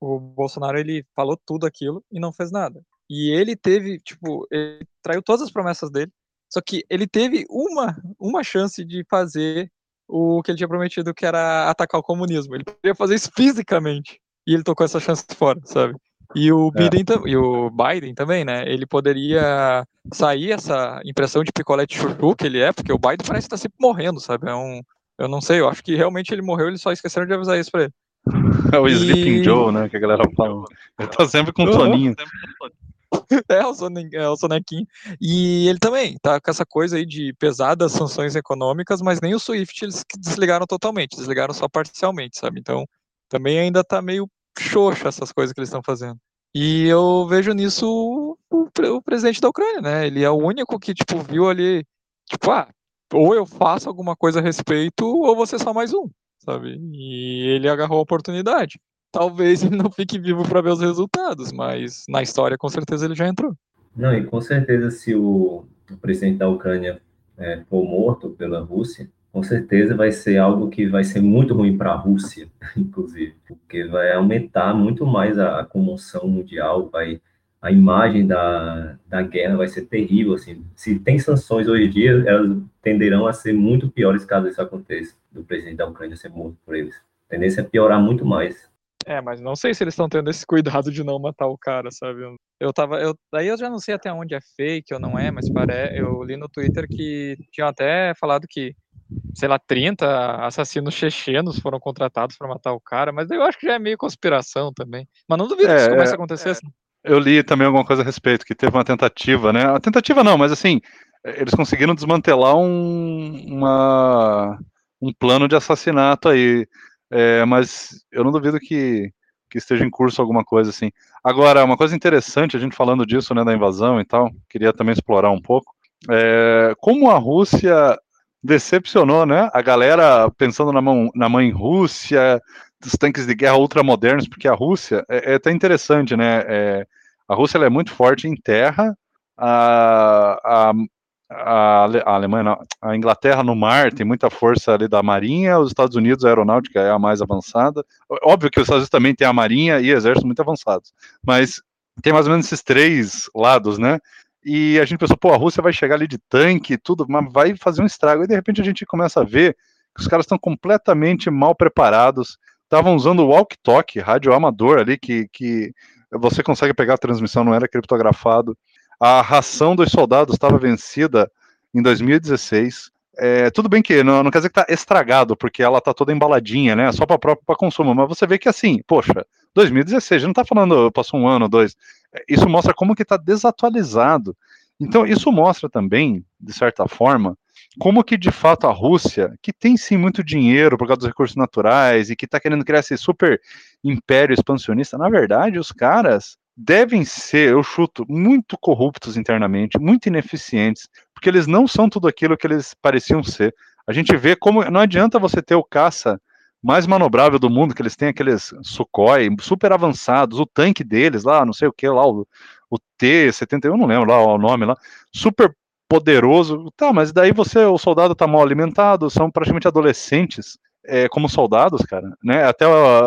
o Bolsonaro ele falou tudo aquilo e não fez nada. E ele teve, tipo, ele traiu todas as promessas dele. Só que ele teve uma, uma chance de fazer o que ele tinha prometido, que era atacar o comunismo. Ele poderia fazer isso fisicamente. E ele tocou essa chance fora, sabe? E o, é. Biden, e o Biden também, né? Ele poderia sair essa impressão de picolé de chuchu que ele é, porque o Biden parece estar sempre morrendo, sabe? É um, eu não sei, eu acho que realmente ele morreu, eles só esqueceram de avisar isso pra ele. É o Sleeping e... Joe, né? Que a galera fala. Ele tá sempre com um soninho. É, o, soninho, é o sonequinho. E ele também tá com essa coisa aí de pesadas sanções econômicas, mas nem o Swift eles desligaram totalmente, desligaram só parcialmente, sabe? Então, também ainda tá meio xoxa essas coisas que eles estão fazendo. E eu vejo nisso o, o, presidente da Ucrânia, né? Ele é o único que, tipo, viu ali, tipo, ah, ou eu faço alguma coisa a respeito, ou você é só mais um sabe? E ele agarrou a oportunidade. Talvez ele não fique vivo para ver os resultados, mas na história com certeza ele já entrou. Não, e com certeza se o, o presidente da Ucrânia é, for morto pela Rússia, com certeza vai ser algo que vai ser muito ruim para a Rússia, inclusive, porque vai aumentar muito mais a, a comoção mundial, vai a imagem da, da guerra vai ser terrível, assim. Se tem sanções hoje em dia, elas tenderão a ser muito piores caso isso aconteça, do presidente da Ucrânia ser morto por eles. A tendência é piorar muito mais. É, mas não sei se eles estão tendo esse cuidado de não matar o cara, sabe? Eu tava, eu, daí eu já não sei até onde é fake ou não é, mas pare, eu li no Twitter que tinham até falado que, sei lá, 30 assassinos chechenos foram contratados para matar o cara, mas eu acho que já é meio conspiração também. Mas não duvido é, que isso comece a acontecer é. assim. Eu li também alguma coisa a respeito, que teve uma tentativa, né? Uma tentativa não, mas assim, eles conseguiram desmantelar um, uma, um plano de assassinato aí. É, mas eu não duvido que, que esteja em curso alguma coisa assim. Agora, uma coisa interessante, a gente falando disso, né, da invasão e tal, queria também explorar um pouco. É, como a Rússia decepcionou, né? A galera pensando na, mão, na mãe Rússia, dos tanques de guerra ultramodernos, porque a Rússia é, é até interessante, né? É, a Rússia é muito forte em terra, a, a, a, a Alemanha, não, a Inglaterra no mar tem muita força ali da Marinha, os Estados Unidos a aeronáutica é a mais avançada. Óbvio que os Estados Unidos também tem a Marinha e exército muito avançados, mas tem mais ou menos esses três lados, né? E a gente pensou, pô, a Rússia vai chegar ali de tanque e tudo, mas vai fazer um estrago. E de repente a gente começa a ver que os caras estão completamente mal preparados. Estavam usando o walk-talk, rádio amador ali, que, que você consegue pegar a transmissão, não era criptografado. A ração dos soldados estava vencida em 2016. É, tudo bem que não, não, quer dizer que está estragado, porque ela está toda embaladinha, né? Só para próprio para consumo. Mas você vê que assim, poxa, 2016, já não está falando passou um ano, dois. Isso mostra como que está desatualizado. Então, isso mostra também, de certa forma, como que de fato a Rússia, que tem sim muito dinheiro por causa dos recursos naturais e que está querendo criar esse super império expansionista, na verdade, os caras devem ser, eu chuto, muito corruptos internamente, muito ineficientes, porque eles não são tudo aquilo que eles pareciam ser. A gente vê como não adianta você ter o caça mais manobrável do mundo, que eles têm aqueles Sukhoi super avançados, o tanque deles lá, não sei o que lá, o, o T-71, não lembro lá o nome lá, super poderoso. Tá, mas daí você, o soldado tá mal alimentado, são praticamente adolescentes é, como soldados, cara, né? Até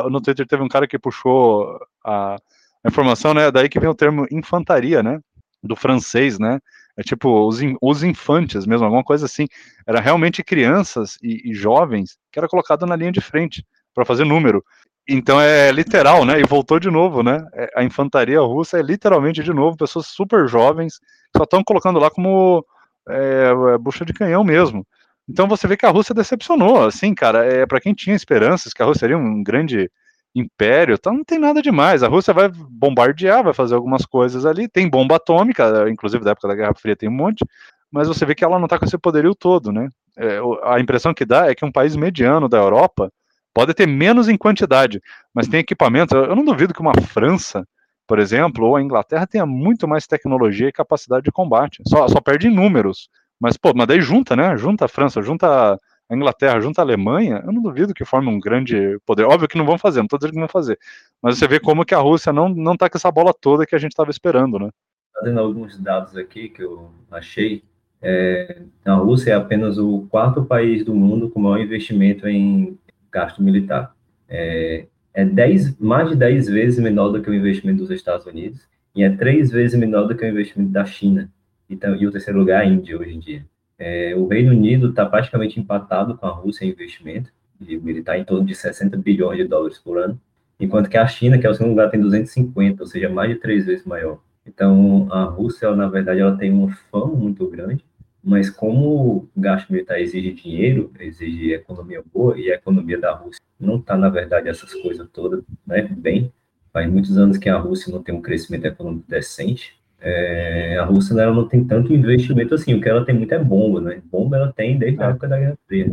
no Twitter teve um cara que puxou a, a informação, né? Daí que vem o termo infantaria, né? Do francês, né? É tipo os, os infantes mesmo, alguma coisa assim. Era realmente crianças e, e jovens que era colocado na linha de frente para fazer número. Então é literal, né? E voltou de novo, né? É, a infantaria russa é literalmente de novo pessoas super jovens que só estão colocando lá como é, é, bucha de canhão mesmo. Então você vê que a Rússia decepcionou, assim, cara. É para quem tinha esperanças que a Rússia seria um grande império, então não tem nada demais. A Rússia vai bombardear, vai fazer algumas coisas ali, tem bomba atômica, inclusive da época da Guerra Fria tem um monte, mas você vê que ela não está com esse poderio todo, né? É, a impressão que dá é que um país mediano da Europa pode ter menos em quantidade, mas tem equipamento. Eu não duvido que uma França, por exemplo, ou a Inglaterra tenha muito mais tecnologia e capacidade de combate. Só, só perde em números. Mas, pô, mas daí junta, né? Junta a França, junta a Inglaterra junto à Alemanha, eu não duvido que forme um grande poder. Óbvio que não vão fazer, não estou dizendo que não vão fazer. Mas você vê como que a Rússia não, não tá com essa bola toda que a gente estava esperando, né? Fazendo alguns dados aqui que eu achei, é, a Rússia é apenas o quarto país do mundo com maior investimento em gasto militar. É, é dez, mais de 10 vezes menor do que o investimento dos Estados Unidos e é três vezes menor do que o investimento da China. Então, e o terceiro lugar é a Índia hoje em dia. É, o Reino Unido está praticamente empatado com a Rússia em investimento, ele está em torno de 60 bilhões de dólares por ano, enquanto que a China, que é o segundo lugar, tem 250, ou seja, mais de três vezes maior. Então, a Rússia, na verdade, ela tem uma fama muito grande, mas como o gasto militar exige dinheiro, exige economia boa, e a economia da Rússia não está, na verdade, essas coisas todas né, bem, faz muitos anos que a Rússia não tem um crescimento econômico decente, é, a Rússia né, ela não tem tanto investimento assim, o que ela tem muito é bomba, né? Bomba ela tem desde a é. época da Guerra Fria.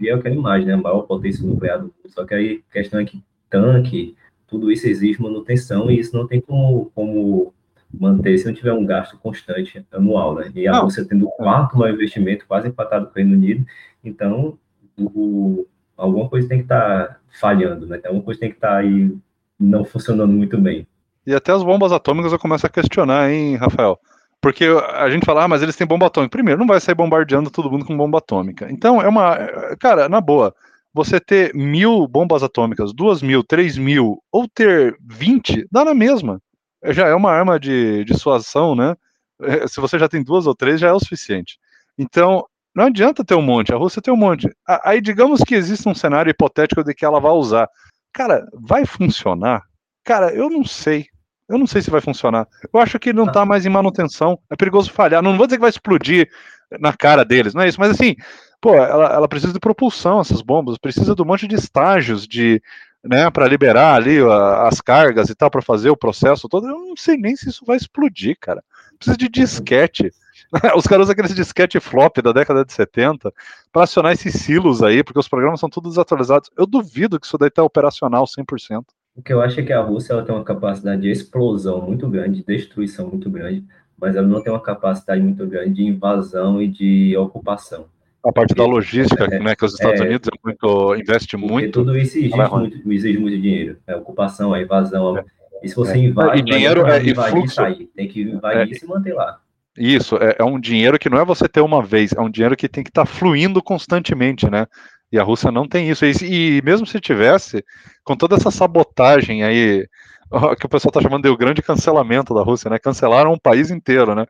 E é aquela imagem, né? A maior potência nuclear do mundo. Só que aí a questão é que tanque, tudo isso exige manutenção e isso não tem como, como manter se não tiver um gasto constante anual, né? E a não. Rússia tendo o quarto maior investimento, quase empatado com o Reino Unido, então o, alguma coisa tem que estar tá falhando, né? Alguma coisa tem que estar tá aí não funcionando muito bem. E até as bombas atômicas eu começo a questionar, hein, Rafael? Porque a gente fala, ah, mas eles têm bomba atômica. Primeiro, não vai sair bombardeando todo mundo com bomba atômica. Então, é uma. Cara, na boa, você ter mil bombas atômicas, duas mil, três mil, ou ter vinte, dá na mesma. Já é uma arma de dissuasão, né? É, se você já tem duas ou três, já é o suficiente. Então, não adianta ter um monte, a Rússia tem um monte. Aí, digamos que existe um cenário hipotético de que ela vai usar. Cara, vai funcionar? Cara, eu não sei. Eu não sei se vai funcionar. Eu acho que não tá mais em manutenção. É perigoso falhar. Não vou dizer que vai explodir na cara deles, não é isso. Mas assim, pô, ela, ela precisa de propulsão, essas bombas. Precisa de um monte de estágios de, né, para liberar ali as cargas e tal, para fazer o processo todo. Eu não sei nem se isso vai explodir, cara. Precisa de disquete. Os caras usam aqueles disquete flop da década de 70 para acionar esses silos aí, porque os programas são todos desatualizados. Eu duvido que isso daí tá operacional 100%. O que eu acho é que a Rússia ela tem uma capacidade de explosão muito grande, de destruição muito grande, mas ela não tem uma capacidade muito grande de invasão e de ocupação. A parte da logística, é, né, que os Estados é, Unidos é muito, investe muito. tudo isso exige, muito, exige muito dinheiro. A ocupação, a invasão. É. E se você é. invade, e dinheiro é, invadir, fluxo. Sair. Tem que invadir e se manter lá. Isso, é, é, um dinheiro que não é você ter uma vez, é um dinheiro que tem que estar tá fluindo constantemente, né? E a Rússia não tem isso. E, e mesmo se tivesse, com toda essa sabotagem aí, que o pessoal está chamando de o grande cancelamento da Rússia, né? Cancelaram um país inteiro, né?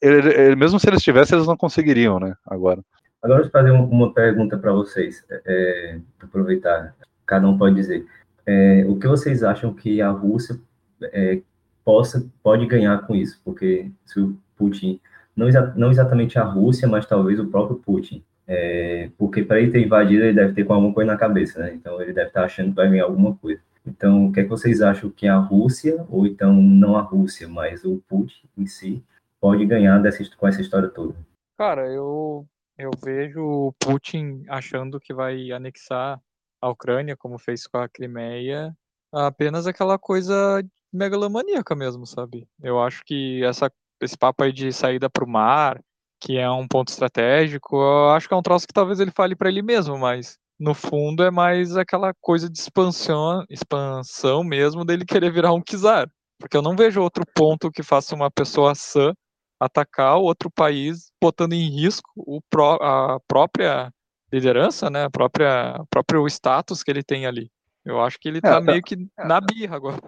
Ele, ele, mesmo se eles tivessem, eles não conseguiriam, né? Agora. Agora, vou fazer uma pergunta para vocês, é, é aproveitar, cada um pode dizer. É, o que vocês acham que a Rússia é, possa, pode ganhar com isso? Porque se o Putin, não, exa não exatamente a Rússia, mas talvez o próprio Putin. É, porque para ele ter invadido, ele deve ter com alguma coisa na cabeça, né? Então ele deve estar achando que vai vir alguma coisa. Então, o que é que vocês acham que a Rússia, ou então não a Rússia, mas o Putin em si, pode ganhar dessa, com essa história toda? Cara, eu, eu vejo o Putin achando que vai anexar a Ucrânia, como fez com a Crimeia, apenas aquela coisa megalomaníaca mesmo, sabe? Eu acho que essa esse papo aí de saída para o mar, que é um ponto estratégico, eu acho que é um troço que talvez ele fale para ele mesmo, mas no fundo é mais aquela coisa de expansão, expansão mesmo dele querer virar um czar. Porque eu não vejo outro ponto que faça uma pessoa sã atacar outro país, botando em risco o pró a própria liderança, né? A própria próprio status que ele tem ali. Eu acho que ele tá é, meio que é, na birra agora.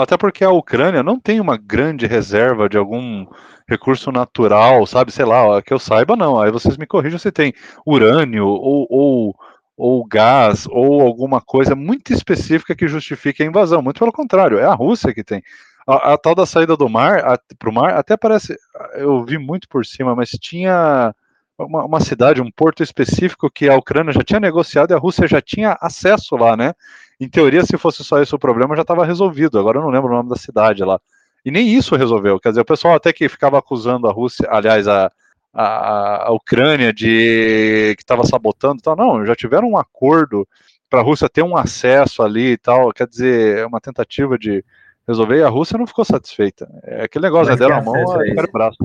Até porque a Ucrânia não tem uma grande reserva de algum recurso natural, sabe? Sei lá, que eu saiba, não. Aí vocês me corrijam se tem urânio ou, ou, ou gás ou alguma coisa muito específica que justifique a invasão. Muito pelo contrário, é a Rússia que tem. A, a tal da saída do mar para o mar, até parece. Eu vi muito por cima, mas tinha uma, uma, cidade, um porto específico que a Ucrânia já tinha negociado e a Rússia já tinha acesso lá, né? Em teoria, se fosse só esse o problema, já estava resolvido. Agora eu não lembro o nome da cidade lá. E nem isso resolveu. Quer dizer, o pessoal até que ficava acusando a Rússia, aliás, a, a, a Ucrânia de que estava sabotando, tal. Não, já tiveram um acordo para a Rússia ter um acesso ali e tal. Quer dizer, é uma tentativa de resolver. E a Rússia não ficou satisfeita. É aquele negócio, é deram a mão, é o braço.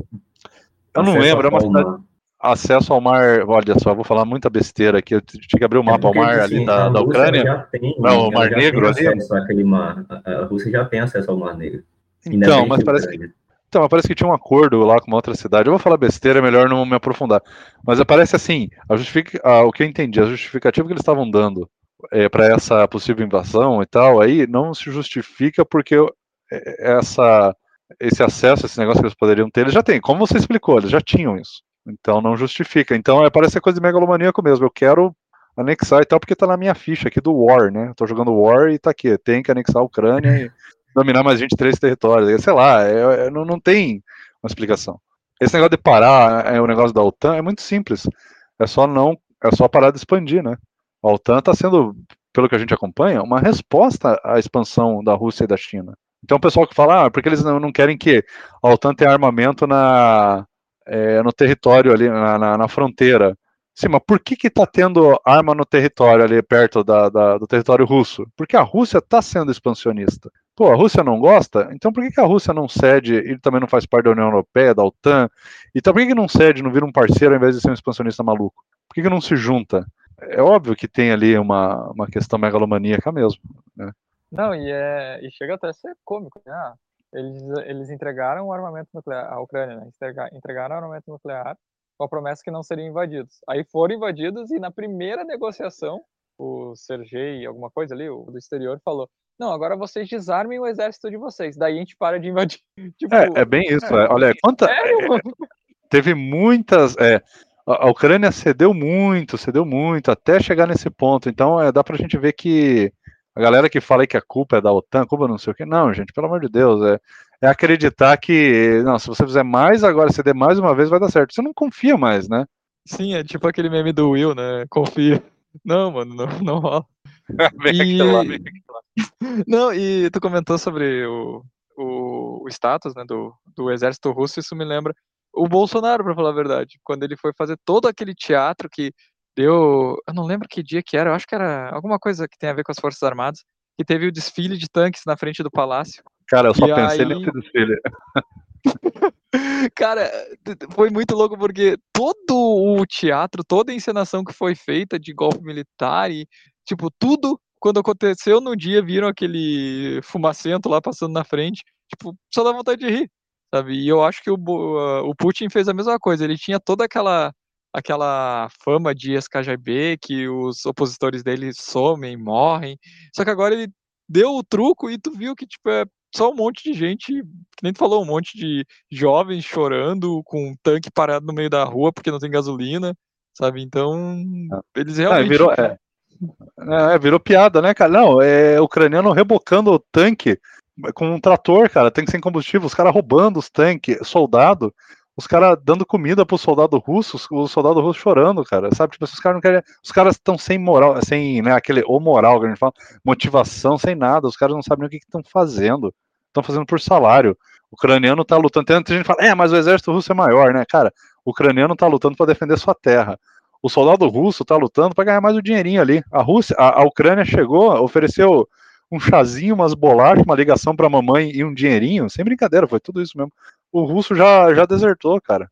Eu não lembro, é uma cidade acesso ao mar, olha só, vou falar muita besteira aqui, eu tinha que abrir o um é mapa é ao mar ali da, da Ucrânia. Tem, não, o Mar Negro ali. Àquele mar. A Rússia já tem acesso ao Mar Negro. Então, mas parece que, então, parece que tinha um acordo lá com uma outra cidade. Eu vou falar besteira, é melhor não me aprofundar. Mas parece assim, a justific... Ah, o que eu entendi, a justificativa que eles estavam dando é, para essa possível invasão e tal, aí não se justifica porque é, essa, esse acesso, esse negócio que eles poderiam ter, eles já têm. Como você explicou, eles já tinham isso. Então não justifica. Então é, parece coisa de megalomaníaco mesmo. Eu quero anexar e tal, porque tá na minha ficha aqui do War, né? Eu tô jogando War e tá aqui. Tem que anexar a Ucrânia e dominar mais 23 territórios. Sei lá, é, é, não, não tem uma explicação. Esse negócio de parar é o negócio da OTAN é muito simples. É só não, é só parar de expandir, né? A OTAN está sendo, pelo que a gente acompanha, uma resposta à expansão da Rússia e da China. Então o pessoal que fala, ah, porque eles não, não querem que a OTAN tenha armamento na, é, no território ali, na, na, na, fronteira. Sim, mas por que que tá tendo arma no território ali perto da, da do território russo? Porque a Rússia está sendo expansionista. Pô, a Rússia não gosta? Então por que, que a Rússia não cede, ele também não faz parte da União Europeia, da OTAN? Então por que, que não cede, não vira um parceiro ao invés de ser um expansionista maluco? Por que, que não se junta? É óbvio que tem ali uma, uma questão megalomaníaca mesmo, né? Não, e, é, e chega até a ser cômico, né? Eles, eles entregaram o armamento nuclear, a Ucrânia, né? entregaram o armamento nuclear com a promessa que não seriam invadidos. Aí foram invadidos e na primeira negociação, o Sergei, alguma coisa ali, o do exterior, falou: não, agora vocês desarmem o exército de vocês, daí a gente para de invadir. tipo, é, é bem isso. É, olha, quanta. Sério, é, teve muitas. É, a Ucrânia cedeu muito, cedeu muito, até chegar nesse ponto. Então, é, dá pra gente ver que a galera que fala que a culpa é da OTAN, a culpa não sei o que, não, gente, pelo amor de Deus, é, é acreditar que, não, se você fizer mais agora, ceder mais uma vez, vai dar certo. Você não confia mais, né? Sim, é tipo aquele meme do Will, né? Confia. Não, mano, não, não rola. e... Lá, não, e tu comentou sobre o, o, o status né, do, do exército russo, isso me lembra o Bolsonaro, para falar a verdade. Quando ele foi fazer todo aquele teatro que deu. Eu não lembro que dia que era, eu acho que era alguma coisa que tem a ver com as Forças Armadas, que teve o desfile de tanques na frente do palácio. Cara, eu só e pensei aí... nesse desfile. Cara, foi muito louco porque todo o teatro, toda a encenação que foi feita de golpe militar e, tipo, tudo quando aconteceu no dia, viram aquele fumacento lá passando na frente, tipo, só dá vontade de rir, sabe? E eu acho que o, o Putin fez a mesma coisa, ele tinha toda aquela aquela fama de ex-KGB, que os opositores dele somem, morrem, só que agora ele deu o truco e tu viu que, tipo, é só um monte de gente, que nem tu falou, um monte de jovens chorando com um tanque parado no meio da rua porque não tem gasolina, sabe? Então, ah. eles realmente... Ah, virou, é, é, virou piada, né, cara? Não, é ucraniano rebocando o tanque com um trator, cara, tanque sem combustível, os caras roubando os tanques, soldado, os caras dando comida pro soldado russo, o soldado russo chorando, cara, sabe? Tipo, os caras não querem. Os caras estão sem moral, sem, né, aquele ou moral que a gente fala, motivação, sem nada, os caras não sabem o que estão fazendo. Estão fazendo por salário. O ucraniano tá lutando. Tem gente que fala, é, mas o exército russo é maior, né? Cara, o ucraniano tá lutando para defender sua terra o soldado russo está lutando para ganhar mais o dinheirinho ali. A Rússia, a, a, Ucrânia chegou, ofereceu um chazinho, umas bolachas, uma ligação para mamãe e um dinheirinho, sem brincadeira, foi tudo isso mesmo. O russo já, já desertou, cara.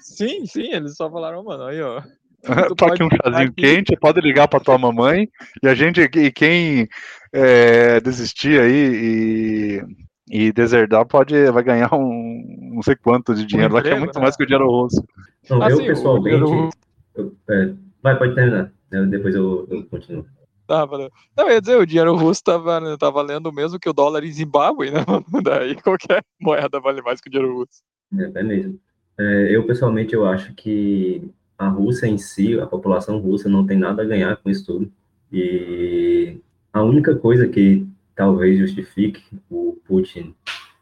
Sim, sim, eles só falaram, mano, aí, ó. Toque um chazinho aqui. quente, pode ligar para tua mamãe e a gente e quem é, desistir aí e, e deserdar pode vai ganhar um não sei quanto de dinheiro, um lá que é muito né? mais que o dinheiro russo. Então, eu pessoalmente. Eu, é, vai, pode terminar. Depois eu, eu continuo. Tá, valeu. Não, ia dizer, o dinheiro russo tava, tá valendo o mesmo que o dólar em Zimbábue, né? Daí qualquer moeda vale mais que o dinheiro russo. É, é mesmo. É, eu, pessoalmente, eu acho que a Rússia em si, a população russa, não tem nada a ganhar com isso tudo. E a única coisa que talvez justifique o Putin,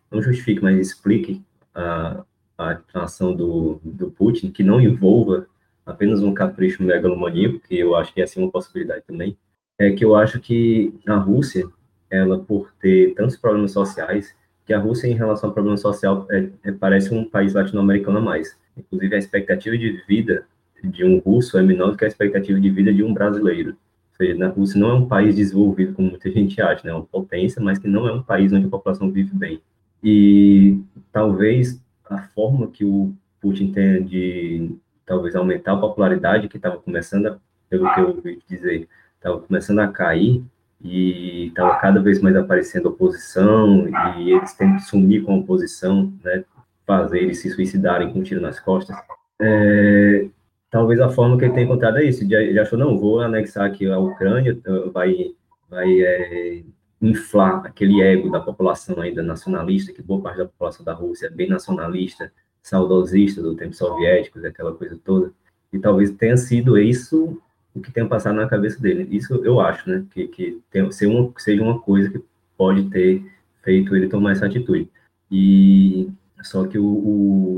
não justifique, mas explique a, a ação do, do Putin, que não envolva apenas um capricho megalomaníaco, que eu acho que é assim uma possibilidade também, é que eu acho que a Rússia, ela por ter tantos problemas sociais, que a Rússia em relação ao problema social é, é, parece um país latino-americano a mais. Inclusive a expectativa de vida de um russo é menor do que a expectativa de vida de um brasileiro. Ou seja, a Rússia não é um país desenvolvido como muita gente acha, né? é uma potência, mas que não é um país onde a população vive bem. E talvez a forma que o Putin tem de talvez aumentar a popularidade que estava começando, pelo que eu ouvi dizer, estava começando a cair e estava cada vez mais aparecendo oposição e eles têm que sumir com a oposição, né, fazer eles se suicidarem com um tiro nas costas. É, talvez a forma que ele tem encontrado é isso, ele achou, não, vou anexar aqui a Ucrânia, vai, vai é, inflar aquele ego da população ainda nacionalista, que boa parte da população da Rússia é bem nacionalista, saudosista do tempo soviético, aquela coisa toda. E talvez tenha sido isso o que tenha passado na cabeça dele. Isso eu acho, né? Que, que tem, ser uma, seja uma coisa que pode ter feito ele tomar essa atitude. E só que o,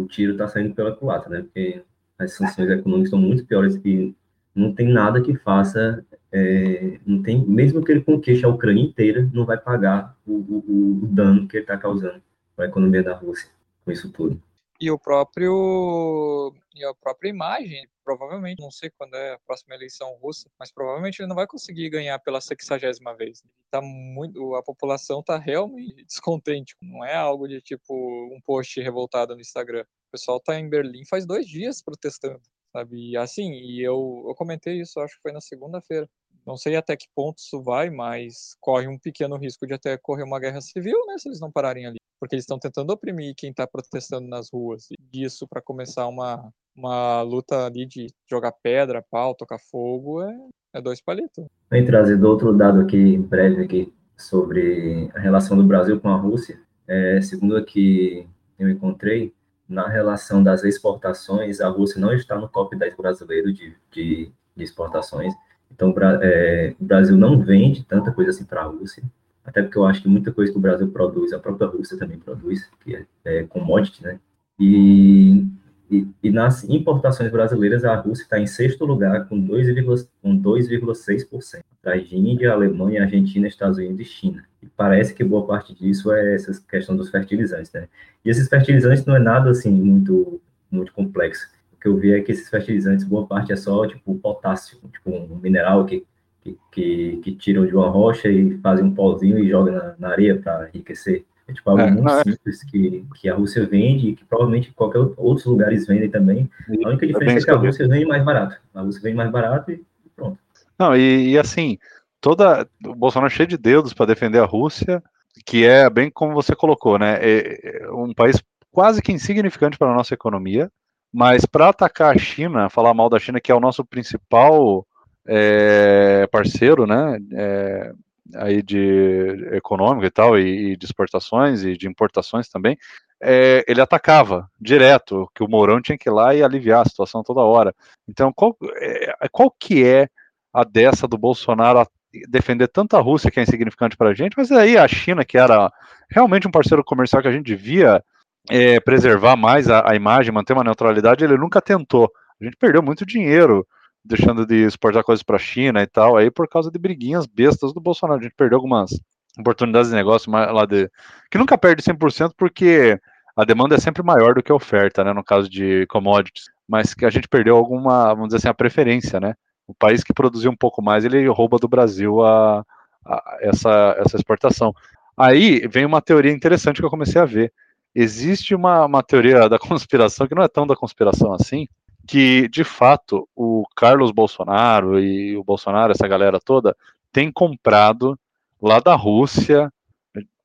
o tiro está saindo pela culatra, né? Porque as sanções econômicas estão muito piores e não tem nada que faça é, não tem, mesmo que ele conquiste a Ucrânia inteira, não vai pagar o, o, o dano que ele está causando para a economia da Rússia com isso tudo. E o próprio e a própria imagem, provavelmente, não sei quando é a próxima eleição russa, mas provavelmente ele não vai conseguir ganhar pela sexagésima vez. Tá muito, a população está realmente descontente. Não é algo de tipo um post revoltado no Instagram. O pessoal está em Berlim faz dois dias protestando sabe? E assim, e eu, eu comentei isso, acho que foi na segunda-feira. Não sei até que ponto isso vai, mas corre um pequeno risco de até correr uma guerra civil, né, se eles não pararem ali. Porque eles estão tentando oprimir quem está protestando nas ruas. E isso para começar uma, uma luta ali de jogar pedra, pau, tocar fogo, é, é dois palitos. Vem trazer outro dado aqui, breve aqui, sobre a relação do Brasil com a Rússia. É, segundo aqui eu encontrei, na relação das exportações, a Rússia não está no top 10 brasileiro de, de, de exportações. Então, é, o Brasil não vende tanta coisa assim para a Rússia, até porque eu acho que muita coisa que o Brasil produz, a própria Rússia também produz, que é, é commodity, né? E e, e, nas importações brasileiras, a Rússia está em sexto lugar, com 2,6%, atrás de Índia, Alemanha, Argentina, Estados Unidos e China. E parece que boa parte disso é essa questão dos fertilizantes, né? E esses fertilizantes não é nada, assim, muito, muito complexo. O que eu vi é que esses fertilizantes, boa parte é só, tipo, potássio, tipo, um mineral que, que, que, que tiram de uma rocha e fazem um pozinho e jogam na, na areia para enriquecer. É tipo algo é, muito é. simples que, que a Rússia vende e que provavelmente qualquer outros lugares vendem também. A única diferença é que a Rússia vende mais barato. A Rússia vende mais barato e pronto. Não, e, e assim, toda o Bolsonaro é cheio de dedos para defender a Rússia, que é bem como você colocou, né? É, é um país quase que insignificante para a nossa economia, mas para atacar a China, falar mal da China, que é o nosso principal é, parceiro, né? É, aí de econômico e tal, e, e, de exportações e de importações também, é, ele atacava direto, que o Mourão tinha que ir lá e aliviar a situação toda hora. Então, qual, é, qual que é a dessa do Bolsonaro defender tanto a Rússia, que é insignificante para a gente, mas aí a China, que era realmente um parceiro comercial que a gente devia é, preservar mais a, a imagem, manter uma neutralidade, ele nunca tentou. A gente perdeu muito dinheiro deixando de exportar coisas para a China e tal, aí por causa de briguinhas bestas do Bolsonaro. A gente perdeu algumas oportunidades de negócio lá de. que nunca perde 100% porque a demanda é sempre maior do que a oferta, né, no caso de commodities, mas que a gente perdeu alguma, vamos dizer assim, a preferência, né? O país que produziu um pouco mais, ele rouba do Brasil a, a essa, essa exportação. Aí vem uma teoria interessante que eu comecei a ver. Existe uma, uma teoria da conspiração, que não é tão da conspiração assim, que, de fato, o Carlos Bolsonaro e o Bolsonaro, essa galera toda, tem comprado lá da Rússia,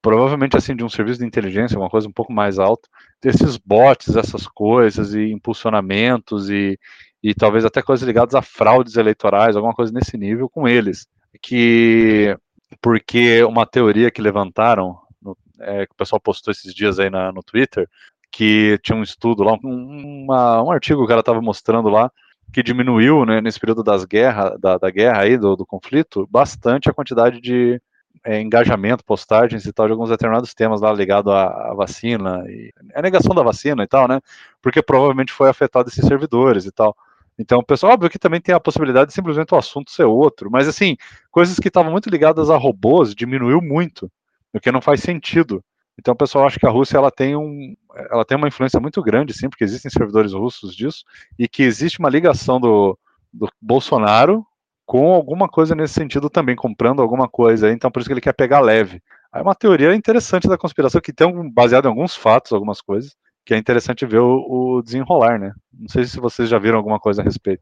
provavelmente assim de um serviço de inteligência, uma coisa um pouco mais alta, desses bots, essas coisas e impulsionamentos e, e talvez até coisas ligadas a fraudes eleitorais, alguma coisa nesse nível com eles. Que porque uma teoria que levantaram, no, é, que o pessoal postou esses dias aí na, no Twitter, que tinha um estudo lá, um, uma, um artigo que o cara estava mostrando lá, que diminuiu, né, nesse período das guerra, da, da guerra aí, do, do conflito, bastante a quantidade de é, engajamento, postagens e tal, de alguns determinados temas lá ligado à, à, vacina, e a negação da vacina e tal, né, porque provavelmente foi afetado esses servidores e tal. Então, pessoal, óbvio que também tem a possibilidade de simplesmente o assunto ser outro, mas assim, coisas que estavam muito ligadas a robôs diminuiu muito, o que não faz sentido. Então o pessoal acha que a Rússia ela tem, um, ela tem uma influência muito grande, sim, porque existem servidores russos disso, e que existe uma ligação do, do Bolsonaro com alguma coisa nesse sentido também, comprando alguma coisa, então por isso que ele quer pegar leve. É uma teoria interessante da conspiração, que tem um, baseado em alguns fatos, algumas coisas, que é interessante ver o, o, desenrolar, né? Não sei se vocês já viram alguma coisa a respeito.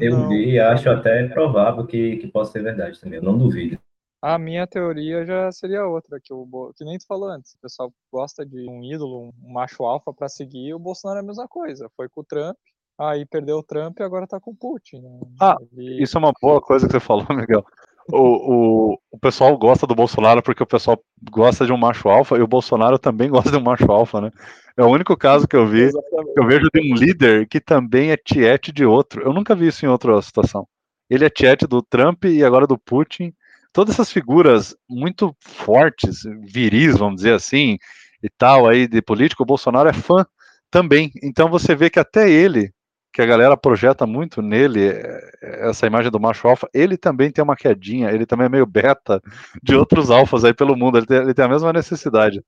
Eu vi e acho até provável que, que possa ser verdade também, eu não duvido. A minha teoria já seria outra, que, o, que nem tu falou antes. O pessoal gosta de um ídolo, um macho alfa para seguir, o Bolsonaro é a mesma coisa. Foi com o Trump, aí perdeu o Trump e agora tá com o Putin. Né? Ah, Ele... isso é uma boa coisa que você falou, Miguel. O, o, o pessoal gosta do Bolsonaro porque o pessoal gosta de um macho alfa e o Bolsonaro também gosta de um macho alfa, né? É o único caso que eu vi, que eu vejo de um líder que também é tiete de outro. Eu nunca vi isso em outra situação. Ele é tiete do Trump e agora do Putin todas essas figuras muito fortes, viris, vamos dizer assim, e tal, aí de político, o Bolsonaro é fã também. Então você vê que até ele, que a galera projeta muito nele, é, essa imagem do macho alfa, ele também tem uma quedinha, ele também é meio beta de outros alfas aí pelo mundo, ele tem, ele tem a mesma necessidade.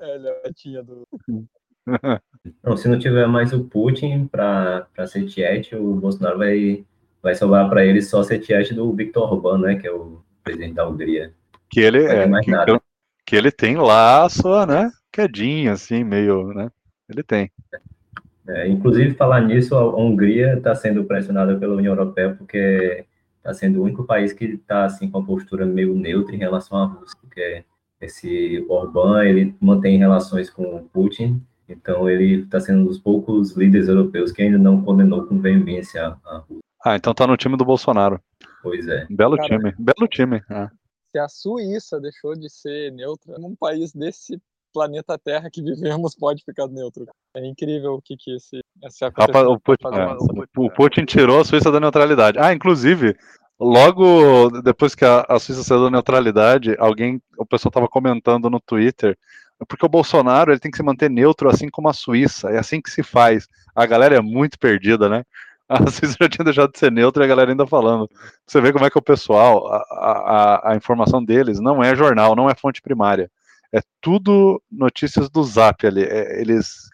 É, ele é betinha do. Não, se não tiver mais o Putin para ser tiete, o Bolsonaro vai, vai sobrar para ele só ser tiete do Victor Orbán, né, que é o presidente da Hungria. Que ele é, que, que, ele tem lá a sua, né, quedinha, assim, meio, né, ele tem. É, inclusive, falar nisso, a Hungria está sendo pressionada pela União Europeia porque está sendo o único país que está, assim, com a postura meio neutra em relação à Rússia, porque esse Orbán, ele mantém relações com o Putin, então ele está sendo um dos poucos líderes europeus que ainda não condenou com veemência a Rússia. Ah, então tá no time do Bolsonaro. Pois é. Belo Cara, time, belo time. É. Se a Suíça deixou de ser neutra, num país desse planeta Terra que vivemos pode ficar neutro. É incrível o que que esse, esse Rapaz, o, Putin, é, o Putin tirou a Suíça da neutralidade. Ah, inclusive, logo depois que a, a Suíça saiu da neutralidade, alguém, o pessoal estava comentando no Twitter porque o Bolsonaro ele tem que se manter neutro, assim como a Suíça. É assim que se faz. A galera é muito perdida, né? A Suíça já tinha deixado de ser neutra e a galera ainda falando. Você vê como é que o pessoal, a, a, a informação deles não é jornal, não é fonte primária. É tudo notícias do Zap ali. É, eles,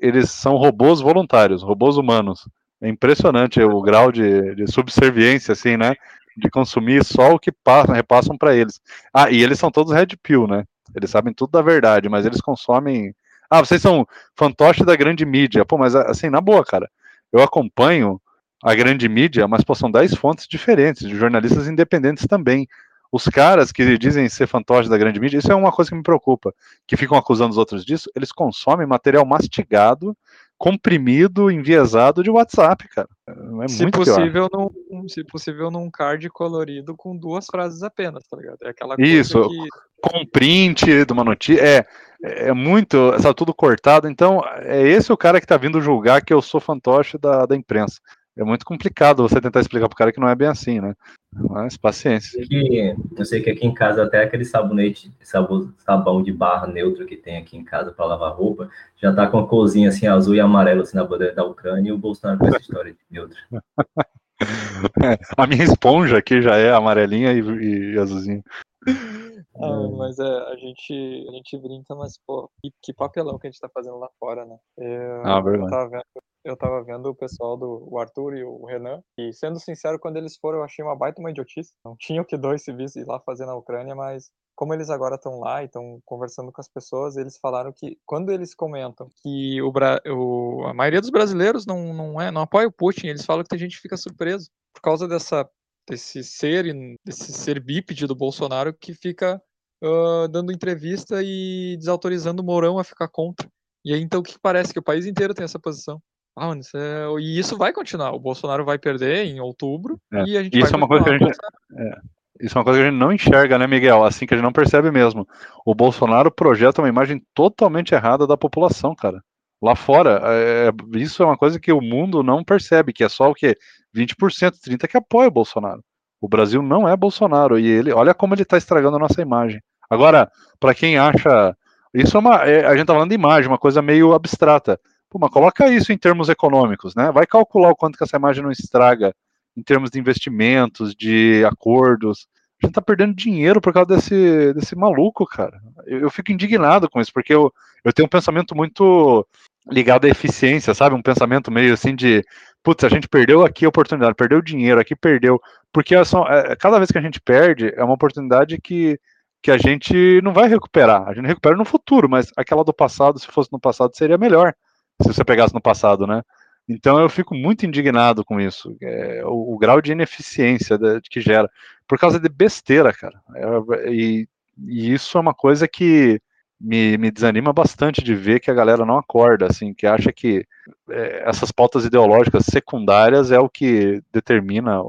eles são robôs voluntários, robôs humanos. É impressionante o grau de, de subserviência, assim, né? De consumir só o que passam, repassam para eles. Ah, e eles são todos red pill, né? Eles sabem tudo da verdade, mas eles consomem. Ah, vocês são fantoche da grande mídia. Pô, mas assim, na boa, cara, eu acompanho a grande mídia, mas pô, são 10 fontes diferentes, de jornalistas independentes também. Os caras que dizem ser fantoche da grande mídia, isso é uma coisa que me preocupa, que ficam acusando os outros disso, eles consomem material mastigado comprimido, enviesado de WhatsApp, cara. É se possível, num, se possível, num card colorido com duas frases apenas, tá ligado? É aquela coisa Isso, que... com print de uma notícia. É, é muito, está tudo cortado. Então, é esse o cara que tá vindo julgar que eu sou fantoche da, da imprensa é muito complicado você tentar explicar pro cara que não é bem assim, né? Mas paciência. Eu sei que aqui em casa até aquele sabonete, sabão, de barra neutro que tem aqui em casa para lavar roupa, já tá com a corzinha assim azul e amarelo assim na bandeira da Ucrânia e o Bolsonaro com essa história de neutro. É, a minha esponja aqui já é amarelinha e, e azulzinha. Ah, mas é, a gente, a gente brinca, mas, pô, que, que, papelão que a gente tá fazendo lá fora, né? Eu, ah, eu, tava vendo, eu tava vendo o pessoal do o Arthur e o Renan, e sendo sincero, quando eles foram, eu achei uma baita uma idiotice. Não tinha o que dois civis ir lá fazer na Ucrânia, mas como eles agora estão lá e estão conversando com as pessoas, eles falaram que quando eles comentam que o, o, a maioria dos brasileiros não, não, é, não apoia o Putin, eles falam que tem gente que fica surpreso por causa dessa desse ser, desse ser bípede do Bolsonaro que fica uh, dando entrevista e desautorizando o Mourão a ficar contra. E aí, então, o que parece? Que o país inteiro tem essa posição. Ah, mano, isso é... E isso vai continuar. O Bolsonaro vai perder em outubro é. e a gente isso vai é uma coisa que a gente... É. Isso é uma coisa que a gente não enxerga, né, Miguel? Assim que a gente não percebe mesmo. O Bolsonaro projeta uma imagem totalmente errada da população, cara. Lá fora, é, isso é uma coisa que o mundo não percebe, que é só o quê? 20%, 30% que apoia o Bolsonaro. O Brasil não é Bolsonaro e ele, olha como ele está estragando a nossa imagem. Agora, para quem acha, isso é uma, é, a gente está falando de imagem, uma coisa meio abstrata. Pô, mas coloca isso em termos econômicos, né? Vai calcular o quanto que essa imagem não estraga em termos de investimentos, de acordos. A gente está perdendo dinheiro por causa desse, desse maluco, cara. Eu, eu fico indignado com isso, porque eu, eu tenho um pensamento muito ligado à eficiência, sabe? Um pensamento meio assim de, putz, a gente perdeu aqui a oportunidade, perdeu dinheiro, aqui perdeu. Porque são, é, cada vez que a gente perde, é uma oportunidade que, que a gente não vai recuperar. A gente recupera no futuro, mas aquela do passado, se fosse no passado, seria melhor se você pegasse no passado, né? Então eu fico muito indignado com isso, é, o, o, grau de ineficiência que gera, por causa de besteira, cara. É, e, e, isso é uma coisa que me, me, desanima bastante de ver que a galera não acorda, assim, que acha que é, essas pautas ideológicas secundárias é o que determina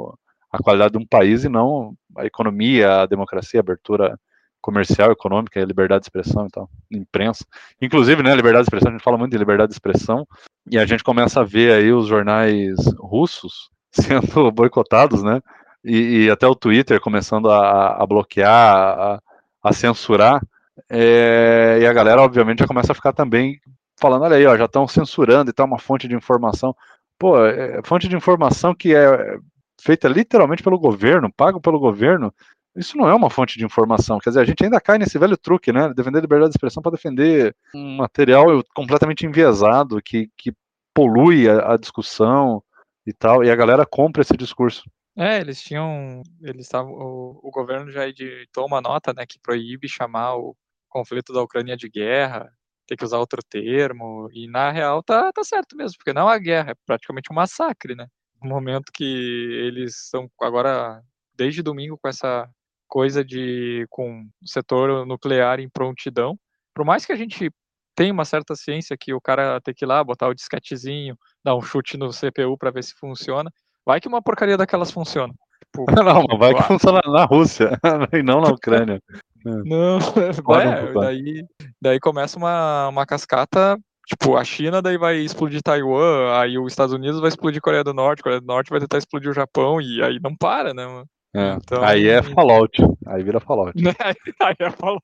a qualidade de um país e não a economia, a democracia, a abertura comercial, econômica, liberdade de expressão e tal, imprensa. Inclusive, né, liberdade de expressão, a gente fala muito de liberdade de expressão, e a gente começa a ver aí os jornais russos sendo boicotados, né, e, e até o Twitter começando a, a bloquear, a, a censurar, é, e a galera, obviamente, já começa a ficar também falando, olha aí, ó, já estão censurando e tal, uma fonte de informação. Pô, é, fonte de informação que é feita literalmente pelo governo, pago pelo governo, isso não é uma fonte de informação. Quer dizer, a gente ainda cai nesse velho truque, né? Defender a liberdade de expressão para defender um material completamente enviesado, que, que polui a, a, discussão e tal, e a galera compra esse discurso. É, eles tinham. Eles estavam. O, o governo já editou uma nota, né, que proíbe chamar o conflito da Ucrânia de guerra, tem que usar outro termo, e na real tá, tá certo mesmo, porque não é uma guerra, é praticamente um massacre, né? No momento que eles estão agora, desde domingo, com essa coisa de com o setor nuclear em prontidão. Por mais que a gente tenha uma certa ciência que o cara tem que ir lá botar o disquetezinho, dar um chute no CPU para ver se funciona, vai que uma porcaria daquelas funciona. Tipo, não, vai que funciona na Rússia e não na Ucrânia. Não, é, daí, daí começa uma, uma cascata tipo, a China daí vai explodir Taiwan, aí os Estados Unidos vai explodir Coreia do Norte, Coreia do Norte vai tentar explodir o Japão, e aí não para, né, mano? É, então... Aí é Fallout. Aí vira Fallout. aí é Fallout.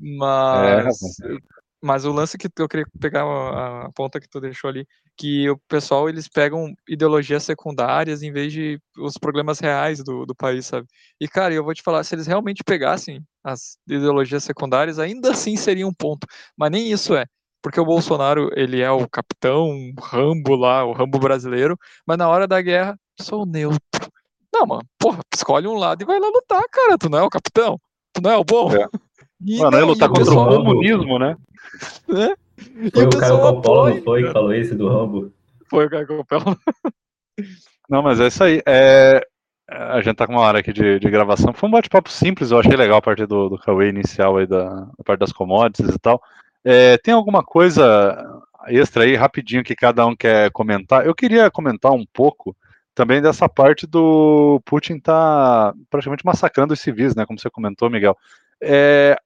Mas, é, mas o lance que eu queria pegar a, ponta que tu deixou ali, que o pessoal eles pegam ideologias secundárias em vez de os problemas reais do, do país, sabe? E cara, eu vou te falar, se eles realmente pegassem as ideologias secundárias, ainda assim seria um ponto. Mas nem isso é. Porque o Bolsonaro, ele é o capitão Rambo lá, o Rambo brasileiro, mas na hora da guerra, sou neutro. Não, mano, porra, escolhe um lado e vai lá lutar, cara. Tu não é o capitão? Tu não é o bom? É. E, Mano, não, lutar contra o comunismo, né? É? Foi o Caio Coppola, não foi, que falou isso do Rambo? Foi o Caio Coppola. Não, mas é isso aí. É... A gente tá com uma hora aqui de, de gravação. Foi um bate-papo simples, eu achei legal a parte do, do Cauê inicial aí, da, da parte das commodities e tal. É, tem alguma coisa extra aí, rapidinho, que cada um quer comentar? Eu queria comentar um pouco também dessa parte do Putin tá praticamente massacrando os civis, né? Como você comentou, Miguel. É,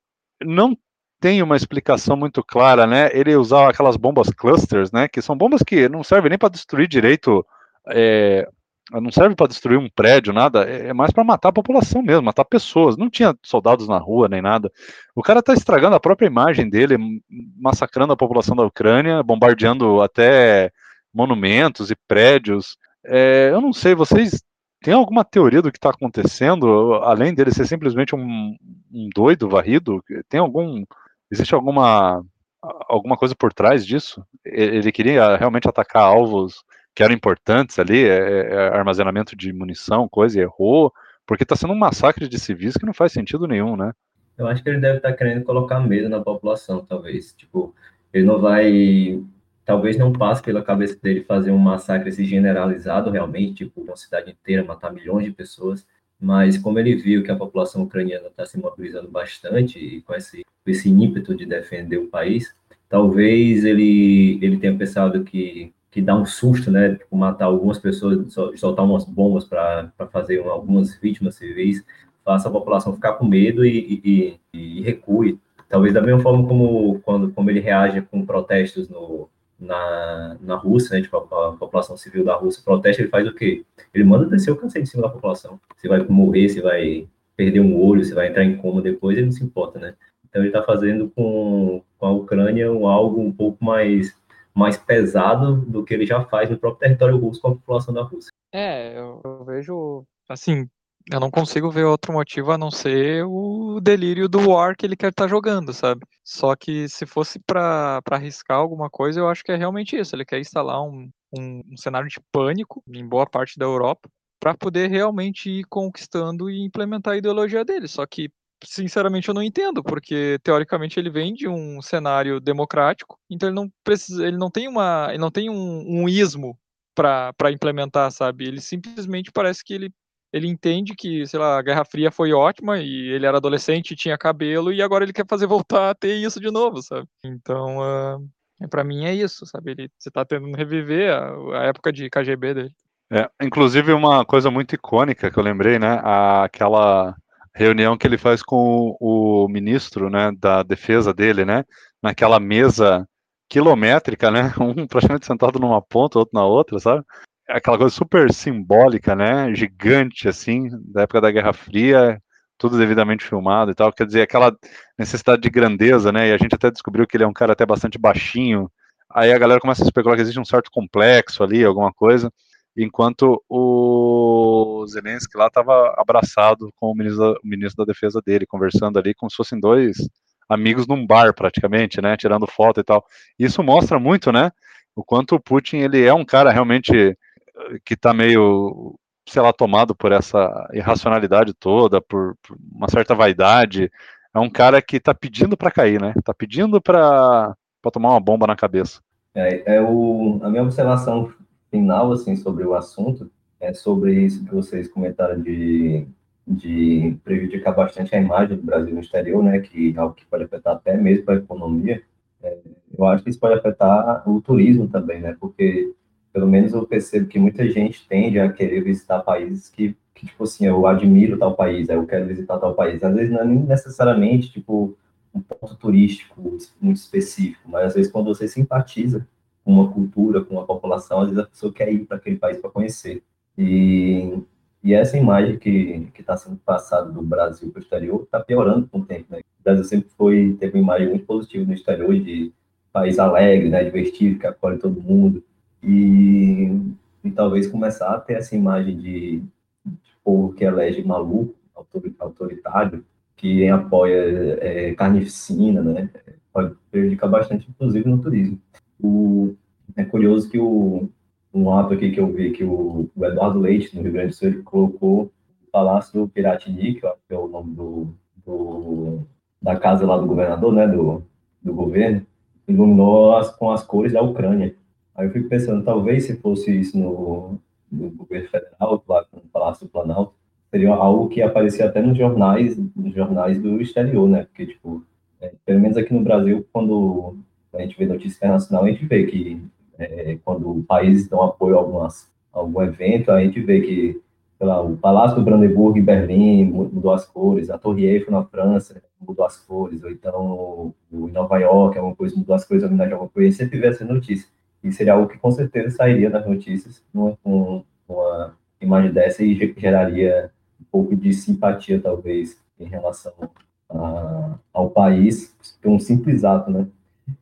não tem uma explicação muito clara, né? Ele usava aquelas bombas clusters, né? Que são bombas que não servem nem para destruir direito, é, não serve para destruir um prédio, nada. É, é mais para matar a população mesmo, matar pessoas. Não tinha soldados na rua nem nada. O cara está estragando a própria imagem dele, massacrando a população da Ucrânia, bombardeando até monumentos e prédios. É, eu não sei, vocês têm alguma teoria do que está acontecendo, além dele ser simplesmente um, um, doido varrido? Tem algum. Existe alguma, alguma coisa por trás disso? Ele queria realmente atacar alvos que eram importantes ali, é, é, é armazenamento de munição, coisa, e errou, porque está sendo um massacre de civis que não faz sentido nenhum, né? Eu acho que ele deve estar tá querendo colocar medo na população, talvez. Tipo, ele não vai talvez não passe pela cabeça dele fazer um massacre esse generalizado realmente, tipo, uma cidade inteira, matar milhões de pessoas, mas como ele viu que a população ucraniana está se mobilizando bastante e com esse, esse ímpeto de defender o país, talvez ele, ele tenha pensado que, que dá um susto, né, tipo, matar algumas pessoas, soltar umas bombas para fazer algumas vítimas civis, faça a população ficar com medo e, e, e recue. Talvez da mesma forma como, quando, como ele reage com protestos no, na, na Rússia, né, tipo, a, a, população civil da Rússia protesta, ele faz o quê? Ele manda descer o cacete em cima da população. Você vai morrer, você vai perder um olho, você vai entrar em coma depois, ele não se importa, né? Então ele está fazendo com, com a Ucrânia um, algo um pouco mais, mais pesado do que ele já faz no próprio território russo com a população da Rússia. É, eu, eu vejo, assim, eu não consigo ver outro motivo a não ser o delírio do War que ele quer estar tá jogando, sabe? Só que se fosse para arriscar alguma coisa, eu acho que é realmente isso. Ele quer instalar um, um, um cenário de pânico em boa parte da Europa para poder realmente ir conquistando e implementar a ideologia dele. Só que, sinceramente, eu não entendo, porque teoricamente ele vem de um cenário democrático, então ele não precisa, ele não tem uma, ele não tem um, um ismo para implementar, sabe? Ele simplesmente parece que ele ele entende que, sei lá, a Guerra Fria foi ótima e ele era adolescente tinha cabelo e agora ele quer fazer voltar a ter isso de novo, sabe? Então, uh, ah, para mim é isso, sabe? Ele, você tá tentando reviver a, a época de KGB dele. É, inclusive uma coisa muito icônica que eu lembrei, né? Aquela reunião que ele faz com o, o ministro, né, da defesa dele, né? Naquela mesa quilométrica, né? Um praticamente sentado numa ponta, outro na outra, sabe? Aquela coisa super simbólica, né? Gigante, assim, da época da Guerra Fria, tudo devidamente filmado e tal. Quer dizer, aquela necessidade de grandeza, né? E a gente até descobriu que ele é um cara até bastante baixinho. Aí a galera começa a especular que existe um certo complexo ali, alguma coisa. Enquanto o Zelensky lá estava abraçado com o ministro, da, o ministro da Defesa dele, conversando ali como se fossem dois amigos num bar, praticamente, né? Tirando foto e tal. Isso mostra muito, né? O quanto o Putin ele é um cara realmente que está meio, sei lá, tomado por essa irracionalidade toda, por, por uma certa vaidade. É um cara que está pedindo para cair, né? Está pedindo para tomar uma bomba na cabeça. É, é o, a minha observação final, assim, sobre o assunto, é sobre isso que vocês comentaram de, de prejudicar bastante a imagem do Brasil no exterior, né? Que é algo que pode afetar até mesmo a economia. É, eu acho que isso pode afetar o turismo também, né? Porque pelo menos eu percebo que muita gente tende a querer visitar países que, que tipo assim, eu admiro tal país, eu quero visitar tal país. Às vezes não é necessariamente, tipo, um ponto turístico muito específico, mas às vezes quando você simpatiza com uma cultura, com uma população, às vezes a pessoa quer ir para aquele país para conhecer. E, e essa imagem que está sendo passada do Brasil para o exterior está piorando com o tempo, né? Brasil sempre foi, teve uma imagem muito positiva no exterior de país alegre, né, divertido, que acolhe todo mundo. E, e talvez começar a ter essa imagem de, de povo que elege maluco, autoritário, que apoia é, carnificina, né, pode prejudicar bastante, inclusive, no turismo. O, é curioso que o, um ato aqui que eu vi que o, o Eduardo Leite, no Rio Grande do Sul, ele colocou o Palácio do Piratini, que é o nome do, do, da casa lá do governador, né, do, do governo, iluminou as, com as cores da Ucrânia. Aí eu fico pensando, talvez se fosse isso no, no governo federal, lá no Palácio do Planalto, seria algo que aparecia até nos jornais, nos jornais do exterior, né? Porque, tipo, é, pelo menos aqui no Brasil, quando a gente vê notícia internacional, a gente vê que é, quando países dão apoio a, algumas, a algum evento, a gente vê que lá, o Palácio do Brandeburgo em Berlim mudou as cores, a Torre Eiffel na França mudou as cores, ou então o, em Nova York, alguma coisa mudou as cores, a homenagem a alguma coisa, sempre vê essa notícia. E seria algo que com certeza sairia das notícias numa, uma imagem dessa e geraria um pouco de simpatia, talvez, em relação a, ao país, um simples ato, né?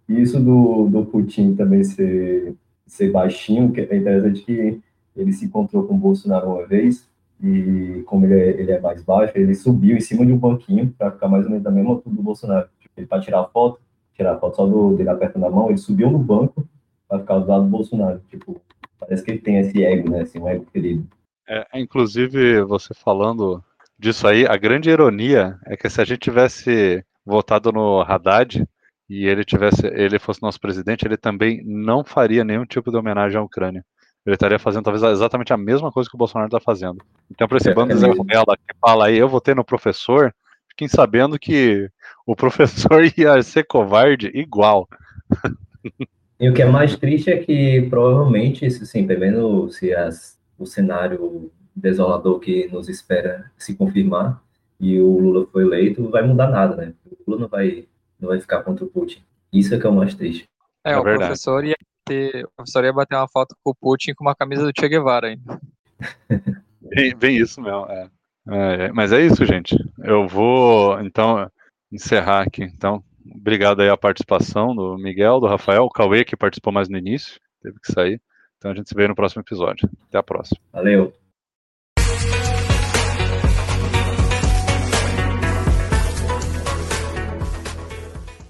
Isso do, do Putin também ser, ser baixinho, que é interessante que ele se encontrou com o Bolsonaro uma vez, e como ele é, ele é mais baixo, ele subiu em cima de um banquinho para ficar mais ou menos da mesma altura do Bolsonaro. Tipo, para tirar a foto, tirar a foto só do, dele apertando a mão, ele subiu no banco para ficar do lado do Bolsonaro. Tipo, parece que ele tem esse ego, né? Assim, um ego querido. É, inclusive, você falando disso aí, a grande ironia é que se a gente tivesse votado no Haddad, e ele tivesse, ele fosse nosso presidente, ele também não faria nenhum tipo de homenagem à Ucrânia. Ele estaria fazendo talvez exatamente a mesma coisa que o Bolsonaro está fazendo. Então, para esse é, bando de Zé Ruela que fala aí, eu votei no professor, fiquem sabendo que o professor ia ser covarde igual. E o que é mais triste é que provavelmente, assim, vendo se as, o cenário desolador que nos espera se confirmar e o Lula foi eleito, vai mudar nada, né? O Lula não vai não vai ficar contra o Putin. Isso é que é o mais triste. É, é o verdade. professor ia ter, o professor ia bater uma foto com o Putin com uma camisa do Che Guevara ainda. bem, bem, isso mesmo, é. É, mas é isso, gente. Eu vou, então, encerrar aqui. Então, obrigado aí a participação do Miguel, do Rafael, o Cauê, que participou mais no início, teve que sair. Então a gente se vê no próximo episódio. Até a próxima. Valeu.